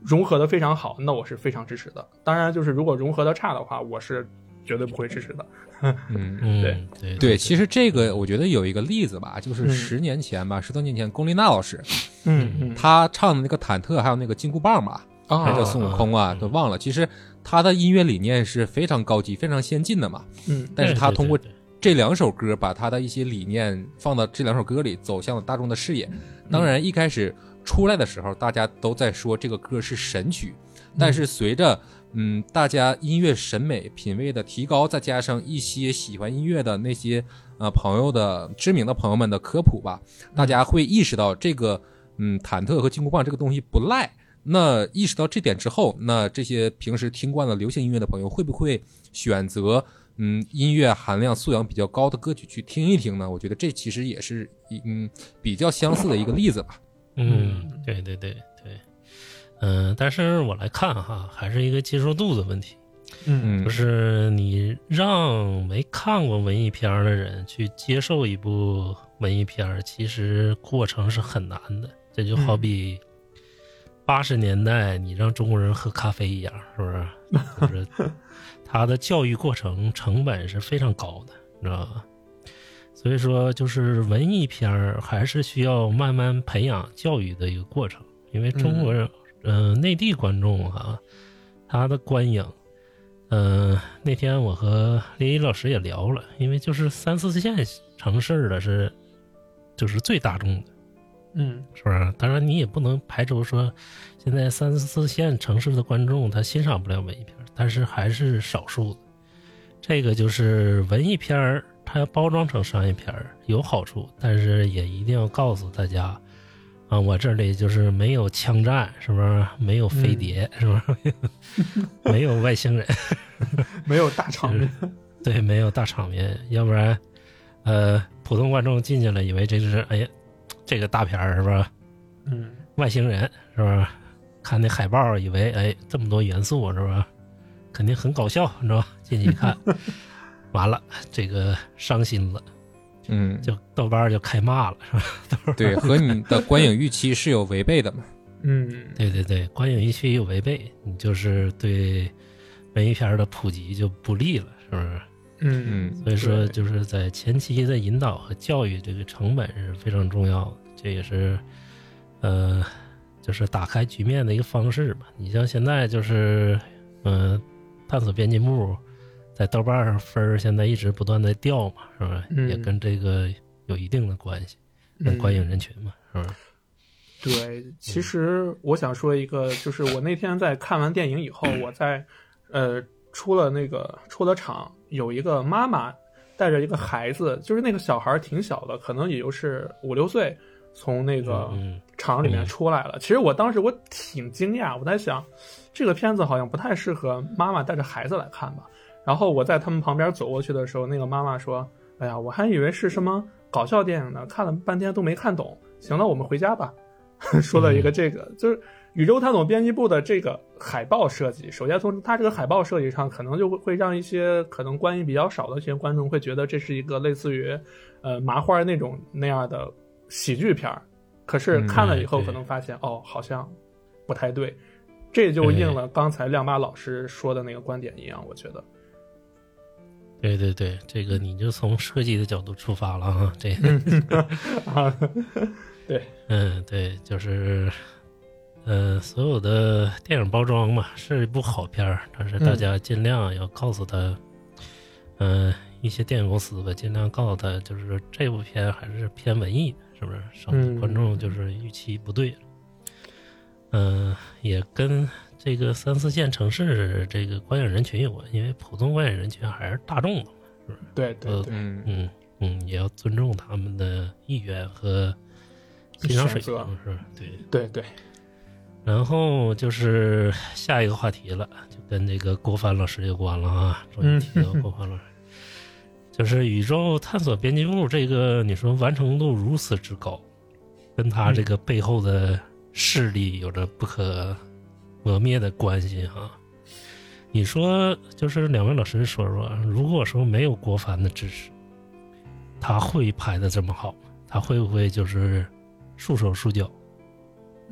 融合的非常好，那我是非常支持的。当然，就是如果融合的差的话，我是绝对不会支持的。嗯。嗯，对对对，其实这个我觉得有一个例子吧，就是嗯十年前吧，十多年前，龚琳娜老师嗯嗯，她唱的那个《忐忑》，还有那个《金箍棒》吧，还啊是孙悟空啊，都忘了。其实她的音乐理念是非常高级、非常先进的嘛。嗯但是她通过这两首歌，把她的一些理念放到这两首歌里，走向了大众的视野。当然，一开始出来的时候，大家都在说这个歌是神曲，但是随着嗯大家音乐审美品味的提高，再加上一些喜欢音乐的那些呃朋友的知名的朋友们的科普吧，大家会意识到这个嗯忐忑和金箍棒这个东西不赖。那意识到这点之后，那这些平时听惯了流行音乐的朋友，会不会选择嗯音乐含量素养比较高的歌曲去听一听呢？我觉得这其实也是一嗯比较相似的一个例子吧。嗯，对对对对，嗯、但是我来看哈，还是一个接受度的问题，嗯嗯就是你让没看过文艺片儿的人去接受一部文艺片儿，其实过程是很难的。这就好比八十年代你让中国人喝咖啡一样，是不是？就是 他的教育过程成本是非常高的，你知道吧？所以说，就是文艺片儿还是需要慢慢培养教育的一个过程，因为中国人，嗯、内地观众哈、他的观影，嗯、那天我和林一老师也聊了，因为就是三四线城市的是，就是最大众的，嗯是不是？当然，你也不能排除说，现在三四线城市的观众他欣赏不了文艺片，但是还是少数的。这个就是文艺片儿，它包装成商业片儿有好处，但是也一定要告诉大家，啊，我这里就是没有枪战，是不是？没有飞碟，是不是？没有外星人，没有大场面。对，没有大场面，要不然，呃，普通观众进去了，以为这是哎呀，这个大片儿是吧？嗯外星人是吧？看那海报，以为哎这么多元素是吧？肯定很搞笑，你知道吧？进去一看，完了，这个伤心了，嗯，就豆瓣儿就开骂了，是吧？对，和你的观影预期是有违背的嘛。嗯对对对，观影预期有违背，你就是对文艺片的普及就不利了，是不是？嗯嗯所以说，就是在前期的引导和教育这个成本是非常重要的，这也是，呃，就是打开局面的一个方式吧。你像现在就是，嗯、探索编辑部在豆瓣上分儿现在一直不断的掉嘛，是吧？嗯也跟这个有一定的关系，跟观影人群嘛，是吧？对，其实我想说一个，就是我那天在看完电影以后，我在呃出了那个出了场，有一个妈妈带着一个孩子，就是那个小孩儿挺小的，可能也就是五六岁，从那个嗯厂里面出来了。其实我当时我挺惊讶，我在想，这个片子好像不太适合妈妈带着孩子来看吧。然后我在他们旁边走过去的时候，那个妈妈说：“哎呀，我还以为是什么搞笑电影呢，看了半天都没看懂。行了，我们回家吧。”说了一个这个，就是宇宙探索编辑部的这个海报设计。首先从它这个海报设计上，可能就会会让一些可能关系比较少的一些观众会觉得这是一个类似于呃麻花那种那样的喜剧片儿。可是看了以后，可能发现、哦，好像不太对。这就应了刚才亮妈老师说的那个观点一样，我觉得。对对对，这个你就从设计的角度出发了啊，这啊，嗯，对，就是，呃，所有的电影包装嘛，是一部好片儿，但是大家尽量要告诉他，嗯、一些电影公司吧，尽量告诉他，就是这部片还是偏文艺，是不是？省嗯得观众就是预期不对了。嗯、也跟这个三四线城市这个观影人群有关，因为普通观影人群还是大众的嘛。呃对对对，嗯嗯嗯，也要尊重他们的意愿和欣赏水平，是吧？对。对对，然后就是下一个话题了，就跟这个郭帆老师有关了啊。终于提到郭帆老师，就是宇宙探索编辑部这个，你说完成度如此之高，跟他这个背后的势力有着不可磨灭的关系哈、你说，就是两位老师说说，如果说没有郭帆的支持，他会拍的这么好吗？他会不会就是束手束脚？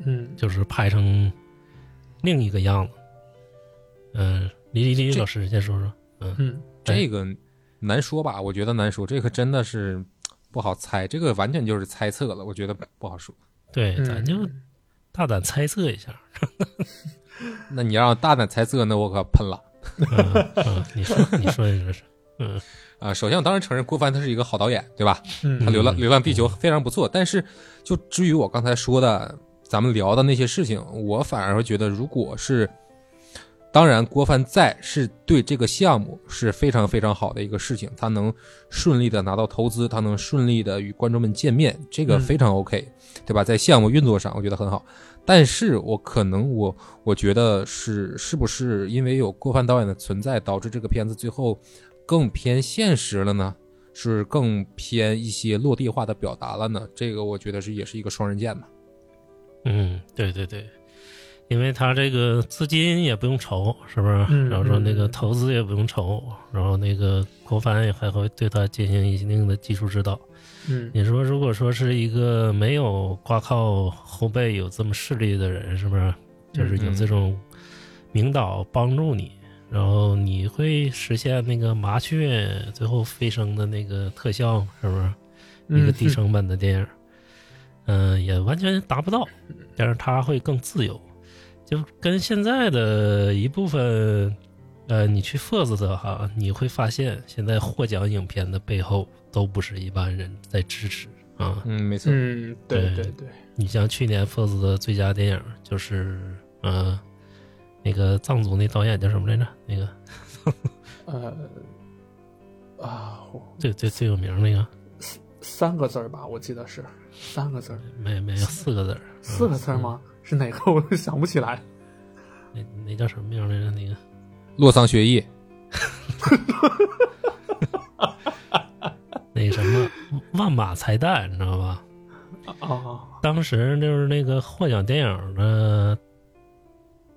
嗯，就是拍成另一个样子。嗯、李李李老师先说说。嗯这个难说吧？我觉得难说，这个真的是不好猜，这个完全就是猜测了，我觉得不好说。对，嗯，咱就大胆猜测一下。那你让大胆猜测，那我可喷了嗯嗯，你说你说你说是，嗯啊！首先，我当然承认郭帆他是一个好导演，对吧？嗯他《流浪嗯流浪地球》非常不错，但是就至于我刚才说的，咱们聊的那些事情，我反而会觉得，如果是当然，郭帆在是对这个项目是非常非常好的一个事情，他能顺利的拿到投资，他能顺利的与观众们见面，这个嗯非常 OK，、对吧？在项目运作上，我觉得很好。但是我可能我我觉得是是不是因为有郭帆导演的存在，导致这个片子最后更偏现实了呢？是更偏一些落地化的表达了呢？这个我觉得是也是一个双刃剑吧。嗯，对对对，因为他这个资金也不用愁，是不是？嗯然后说那个嗯投资也不用筹，然后那个国帆也还会对他进行一定的技术指导。嗯你说，如果说是一个没有挂靠后背有这么势力的人，是不是？就是有这种领导帮助你，然后你会实现那个麻雀最后飞升的那个特效，是不是？一个低成本的电影，嗯、也完全达不到，但是他会更自由，就跟现在的一部分，呃，你去 FIRST 的哈，你会发现现在获奖影片的背后都不是一般人在支持啊。嗯，没错。嗯，对对对对，你像去年 FIRST 的最佳电影就是，呃，那个藏族那导演叫什么来着？那个呃啊，最最最有名那个，三个字儿吧，我记得是三个字儿，没没有四个字儿，四个字儿吗？是哪个？我都想不起来。那那叫什么名来着？那个。洛桑学艺，那什么万马才旦，你知道吧？哦，当时就是那个获奖电影的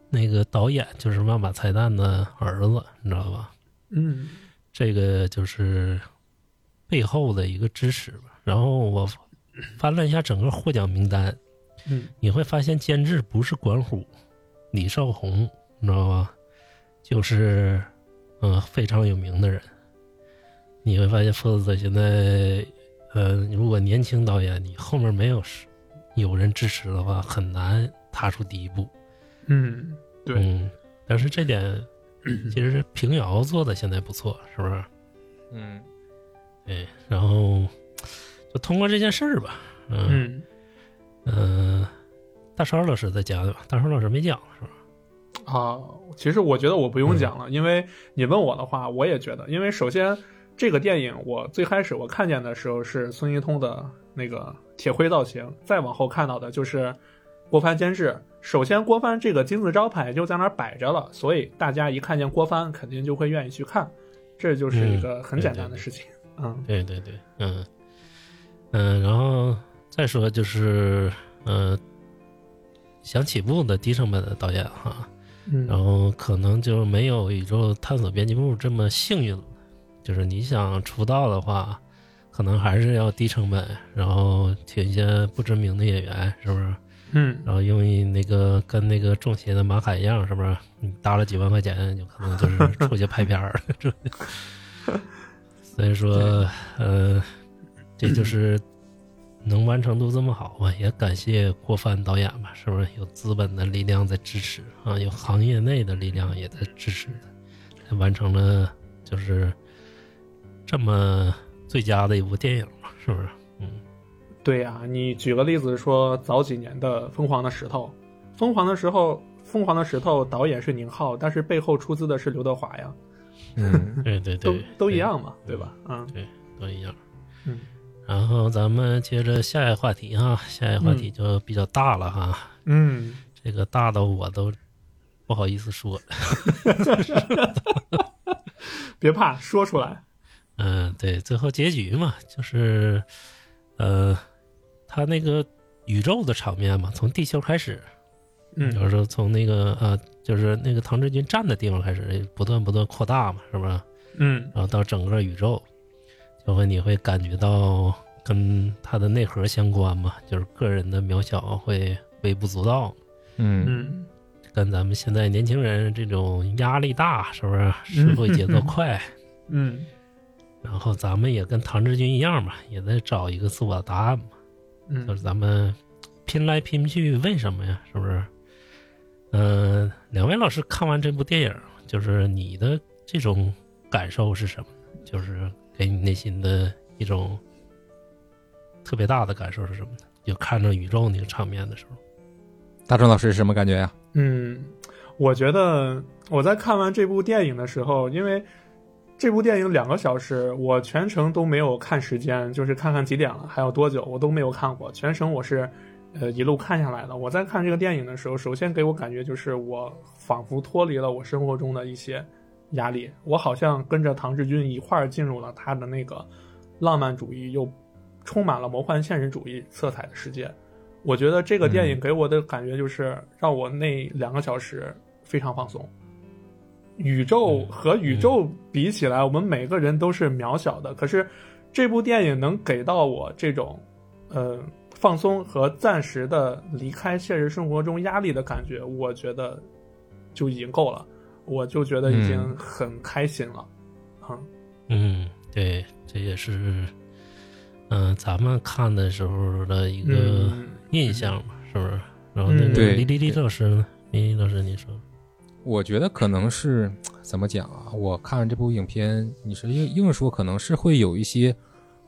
那个导演，就是万马才旦的儿子，你知道吧？嗯这个就是背后的一个支持吧。然后我翻了一下整个获奖名单，嗯你会发现监制不是管虎、李少红，你知道吧？就是嗯、呃非常有名的人。你会发现 FIRST 现在，呃，如果年轻导演你后面没有是有人支持的话，很难踏出第一步。嗯，对，嗯，但是这点 其实平遥做的现在不错，是不是？嗯，对，然后就通过这件事儿吧，嗯嗯嗯、呃大超老师在讲对吧？大超老师没讲是吧？啊，其实我觉得我不用讲了，因为你问我的话，我也觉得，因为首先这个电影我最开始我看见的时候是孙一通的那个铁盔造型，再往后看到的就是郭帆监制。首先，郭帆这个金字招牌就在那儿摆着了，所以大家一看见郭帆，肯定就会愿意去看，这就是一个很简单的事情。嗯对对对，嗯嗯，然后再说就是，呃，想起步的低成本的导演哈，然嗯后可能就没有宇宙探索编辑部这么幸运了。就是你想出道的话，可能还是要低成本，然后请一些不知名的演员，是不是？嗯然后用一那个跟那个中邪的马凯一样，是不是？你搭了几万块钱，有可能就是出去拍片儿了。所以说，呃，这就是能完成度这么好吧？也感谢郭帆导演吧，是不是？有资本的力量在支持啊，有行业内的力量也在支持，才完成了就是这么最佳的一部电影嘛，是不是？嗯对呀、你举个例子说，早几年的《疯狂的石头》，《疯狂的时候》，《疯狂的石头》导演是宁浩，但是背后出资的是刘德华呀，嗯，对对对，都都一样嘛，对吧？嗯对都一样。嗯，然后咱们接着下一个话题哈，下一个话题就比较大了哈，嗯，这个大的我都不好意思说。别怕，说出来。嗯、对，最后结局嘛，就是，呃，他那个宇宙的场面嘛，从地球开始，嗯。就是说从那个呃，就是那个唐志军站的地方开始，不断不断扩大嘛，是不是？嗯。然后到整个宇宙，就会你会感觉到跟它的内核相关嘛，就是个人的渺小会微不足道，嗯嗯跟咱们现在年轻人这种压力大，是不是？社会节奏快，嗯然后咱们也跟唐志军一样嘛，也在找一个自我的答案嘛，嗯就嗯是咱们拼来拼去，为什么呀？是不是？嗯、两位老师看完这部电影，就是你的这种感受是什么？就是给你内心的一种特别大的感受是什么呢？就看着宇宙那个场面的时候，大壮老师是什么感觉呀、嗯，我觉得我在看完这部电影的时候，因为这部电影两个小时，我全程都没有看时间，就是看看几点了，还有多久，我都没有看过，全程我是呃一路看下来的。我在看这个电影的时候，首先给我感觉就是我仿佛脱离了我生活中的一些压力，我好像跟着唐志军一块儿进入了他的那个浪漫主义又充满了魔幻现实主义色彩的世界。我觉得这个电影给我的感觉就是让我那两个小时非常放松。宇宙和宇宙比起来，我们每个人都是渺小的。可是这部电影能给到我这种，呃，放松和暂时的离开现实生活中压力的感觉，我觉得就已经够了。我就觉得已经很开心了。嗯嗯，对，这也是，嗯、咱们看的时候的一个嗯印象嘛，是不是？然后那嗯个对李李李老师呢？李李老师，你说？我觉得可能是怎么讲啊？我看这部影片，你是硬硬说，可能是会有一些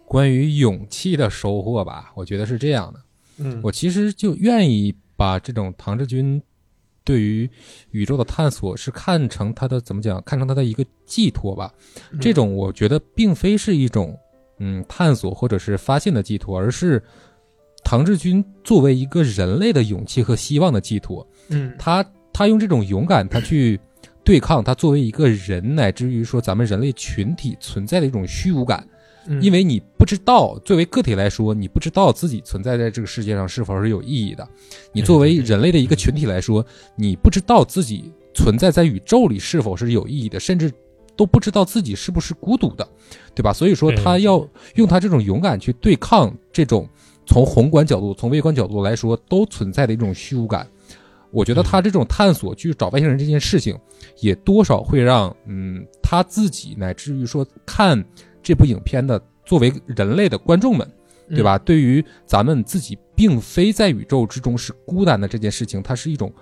关于勇气的收获吧。我觉得是这样的。嗯，我其实就愿意把这种唐志军对于宇宙的探索是看成他的怎么讲，看成他的一个寄托吧。嗯这种我觉得并非是一种嗯探索或者是发现的寄托，而是唐志军作为一个人类的勇气和希望的寄托。嗯他他用这种勇敢，他去对抗他作为一个人，乃至于说咱们人类群体存在的一种虚无感。嗯因为你不知道，作为个体来说，你不知道自己存在在这个世界上是否是有意义的。你作为人类的一个群体来说，你不知道自己存在在宇宙里是否是有意义的，甚至都不知道自己是不是孤独的，对吧？所以说，他要用他这种勇敢去对抗这种从宏观角度、从微观角度来说都存在的一种虚无感。我觉得他这种探索去找外星人这件事情，也多少会让嗯他自己乃至于说看这部影片的作为人类的观众们，对吧？对于咱们自己并非在宇宙之中是孤单的这件事情，它是一种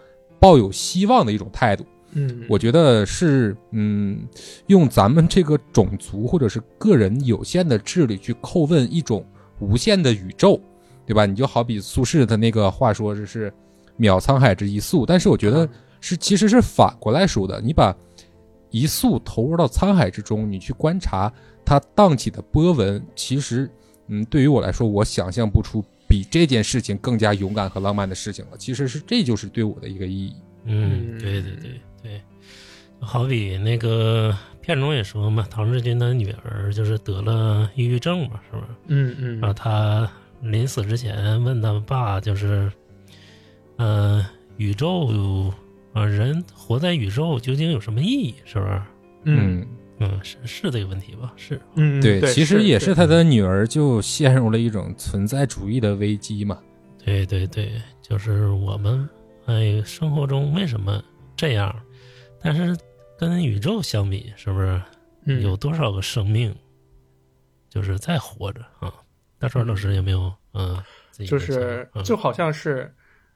抱有希望的一种态度。嗯，我觉得是，嗯，用咱们这个种族或者是个人有限的智力去叩问一种无限的宇宙，对吧？你就好比苏轼的那个话说，就是“渺沧海之一粟”，但是我觉得是其实是反过来说的，你把一粟投入到沧海之中，你去观察它荡起的波纹，其实，嗯，对于我来说，我想象不出比这件事情更加勇敢和浪漫的事情了。其实是这就是对我的一个意义。嗯，嗯对对对对，好比那个片中也说嘛，唐志军的女儿就是得了抑郁症嘛，是不是？嗯嗯然后他临死之前问他爸，就是，呃，宇宙啊、人活在宇宙究竟有什么意义？是不是？嗯嗯，是是这个问题吧？是，嗯，对，其实也是是他的女儿就陷入了一种存在主义的危机嘛。对对对，就是我们哎，生活中为什么这样？但是跟宇宙相比，是不是嗯有多少个生命就是在活着啊？大川老师有没有嗯？自己就是法就好像是，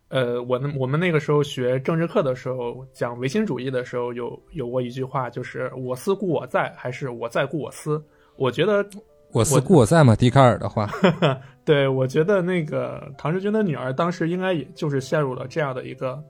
呃，我们我们那个时候学政治课的时候，讲唯心主义的时候，有有过一句话，就是“我思故我在”还是“我在故我思”。我觉得，我思故我在嘛，笛卡尔的话，对我觉得那个唐志军的女儿当时应该也就是陷入了这样的一个，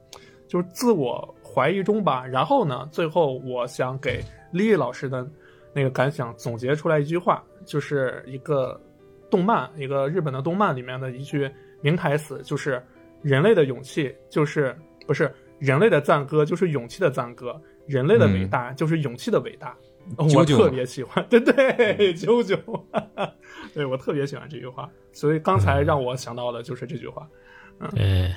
就是自我怀疑中吧。然后呢，最后我想给丽丽老师的那个感想总结出来一句话，就是一个动漫，一个日本的动漫里面的一句名台词，就是人类的勇气就是不是人类的赞歌就是勇气的赞歌，人类的伟大就是勇气的伟大。我特别喜欢，对对，啾啾，对我特别喜欢这句话，所以刚才让我想到的就是这句话。对，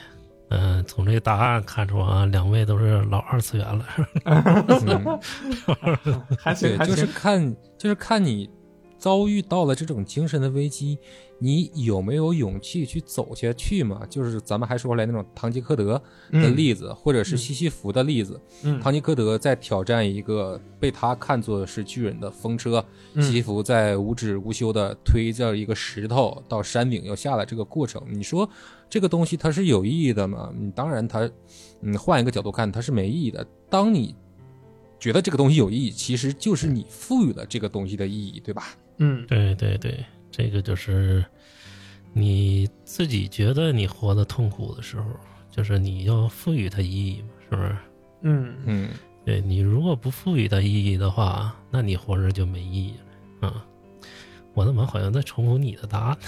嗯、从这个答案看出啊，两位都是老二次元了。嗯，还行，对，还就是行，看就是看你遭遇到了这种精神的危机，你有没有勇气去走下去嘛？就是咱们还说回来那种堂吉诃德的嗯例子，或者是西西弗的例子。嗯堂吉诃德在挑战一个被他看作是巨人的风车，嗯西西弗在无止无休的推着一个石头到山顶要下来这个过程，你说这个东西它是有意义的吗？你，当然它，嗯，换一个角度看，它是没意义的。当你觉得这个东西有意义，其实就是你赋予了这个东西的意义，对吧？嗯对对对，这个就是你自己觉得你活得痛苦的时候，就是你要赋予它意义嘛，是不是？嗯嗯，对你如果不赋予它意义的话，那你活着就没意义了啊。我怎么好像在重复你的答案？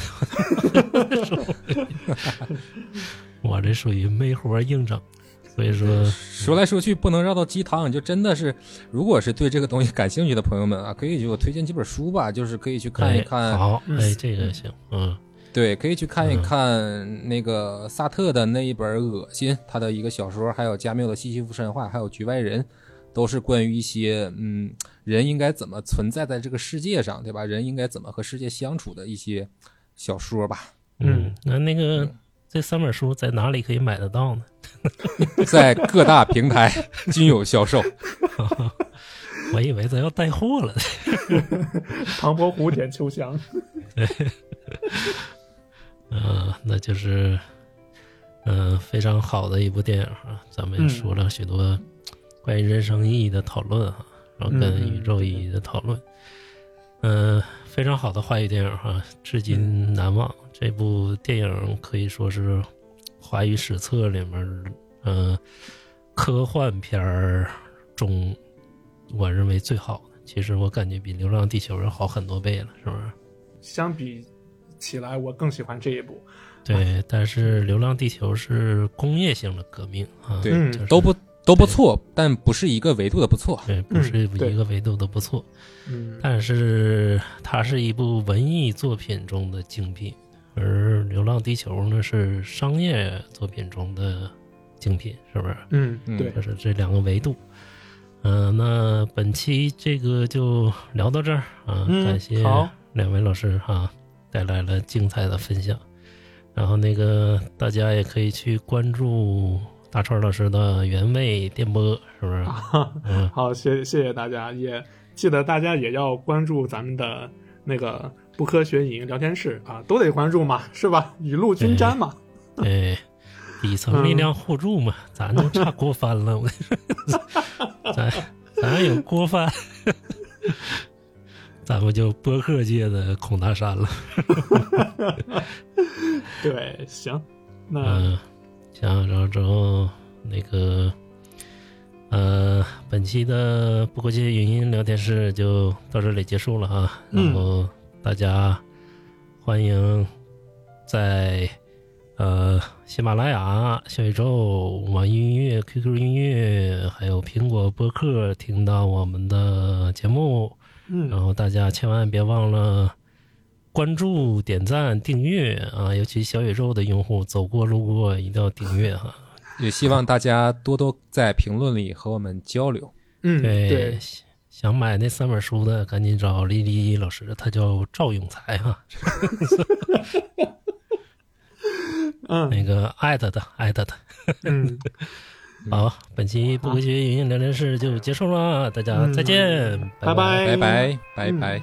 我这属于没活硬整，所以说，说来说去不能绕到鸡汤，就真的是，如果是对这个东西感兴趣的朋友们啊，可以给我推荐几本书吧，就是可以去看一哎看，好，嗯哎，这个行，嗯对，可以去看一嗯看那个萨特的那一本《恶心》，他的一个小说，还有加缪的《西西弗神话》，还有《局外人》，都是关于一些嗯人应该怎么存在在这个世界上，对吧？人应该怎么和世界相处的一些小说吧。嗯，那那个这三本书在哪里可以买得到呢？在各大平台均有销售。我以为咱要带货了。唐伯虎点秋香。呃，那就是，嗯、非常好的一部电影啊。咱们嗯说了许多关于人生意义的讨论哈，然后跟嗯嗯宇宙意义的讨论。嗯、非常好的华语电影哈，至今难忘。这部电影可以说是华语史册里面，嗯、科幻片儿中，我认为最好的。其实我感觉比《流浪地球》要好很多倍了，是不是？相比起来，我更喜欢这一部。对，但是《流浪地球》是工业性的革命啊，对嗯就是都不都不错，但不是一个维度的不错。对，不是一个维度的不错，嗯但是它是一部文艺作品中的精品，而《流浪地球》呢是商业作品中的精品，是不是？嗯，嗯对这，是这两个维度。嗯、那本期这个就聊到这儿啊，嗯感谢两位老师哈、带来了精彩的分享。然后那个大家也可以去关注大川老师的原味电波，是不是？嗯，好，谢谢谢大家，也记得大家也要关注咱们的那个不科学影音聊天室啊，都得关注嘛，是吧？雨露均沾嘛。对，底层力量互助嘛，咱就差锅翻了。我跟你说，咱咱有锅翻，咱们就播客界的孔大山了。对，行，那嗯，行，然后之后那个，呃，本期的不国界语音聊天室就到这里结束了哈。嗯然后大家欢迎在呃喜马拉雅、小宇宙、网易云音乐、QQ 音乐，还有苹果播客听到我们的节目。嗯然嗯，后大家千万别忘了关注、点赞、订阅啊！尤其小宇宙的用户，走过路过一定要订阅哈。也希望大家多多在评论里和我们交流。嗯，对，对，想买那三本书的，赶紧找丽丽老师，他叫赵永才哈，嗯。那个艾特他，艾特他。嗯，好，本期不科学语音聊天室就结束了，大家再见，拜拜。拜拜拜嗯拜。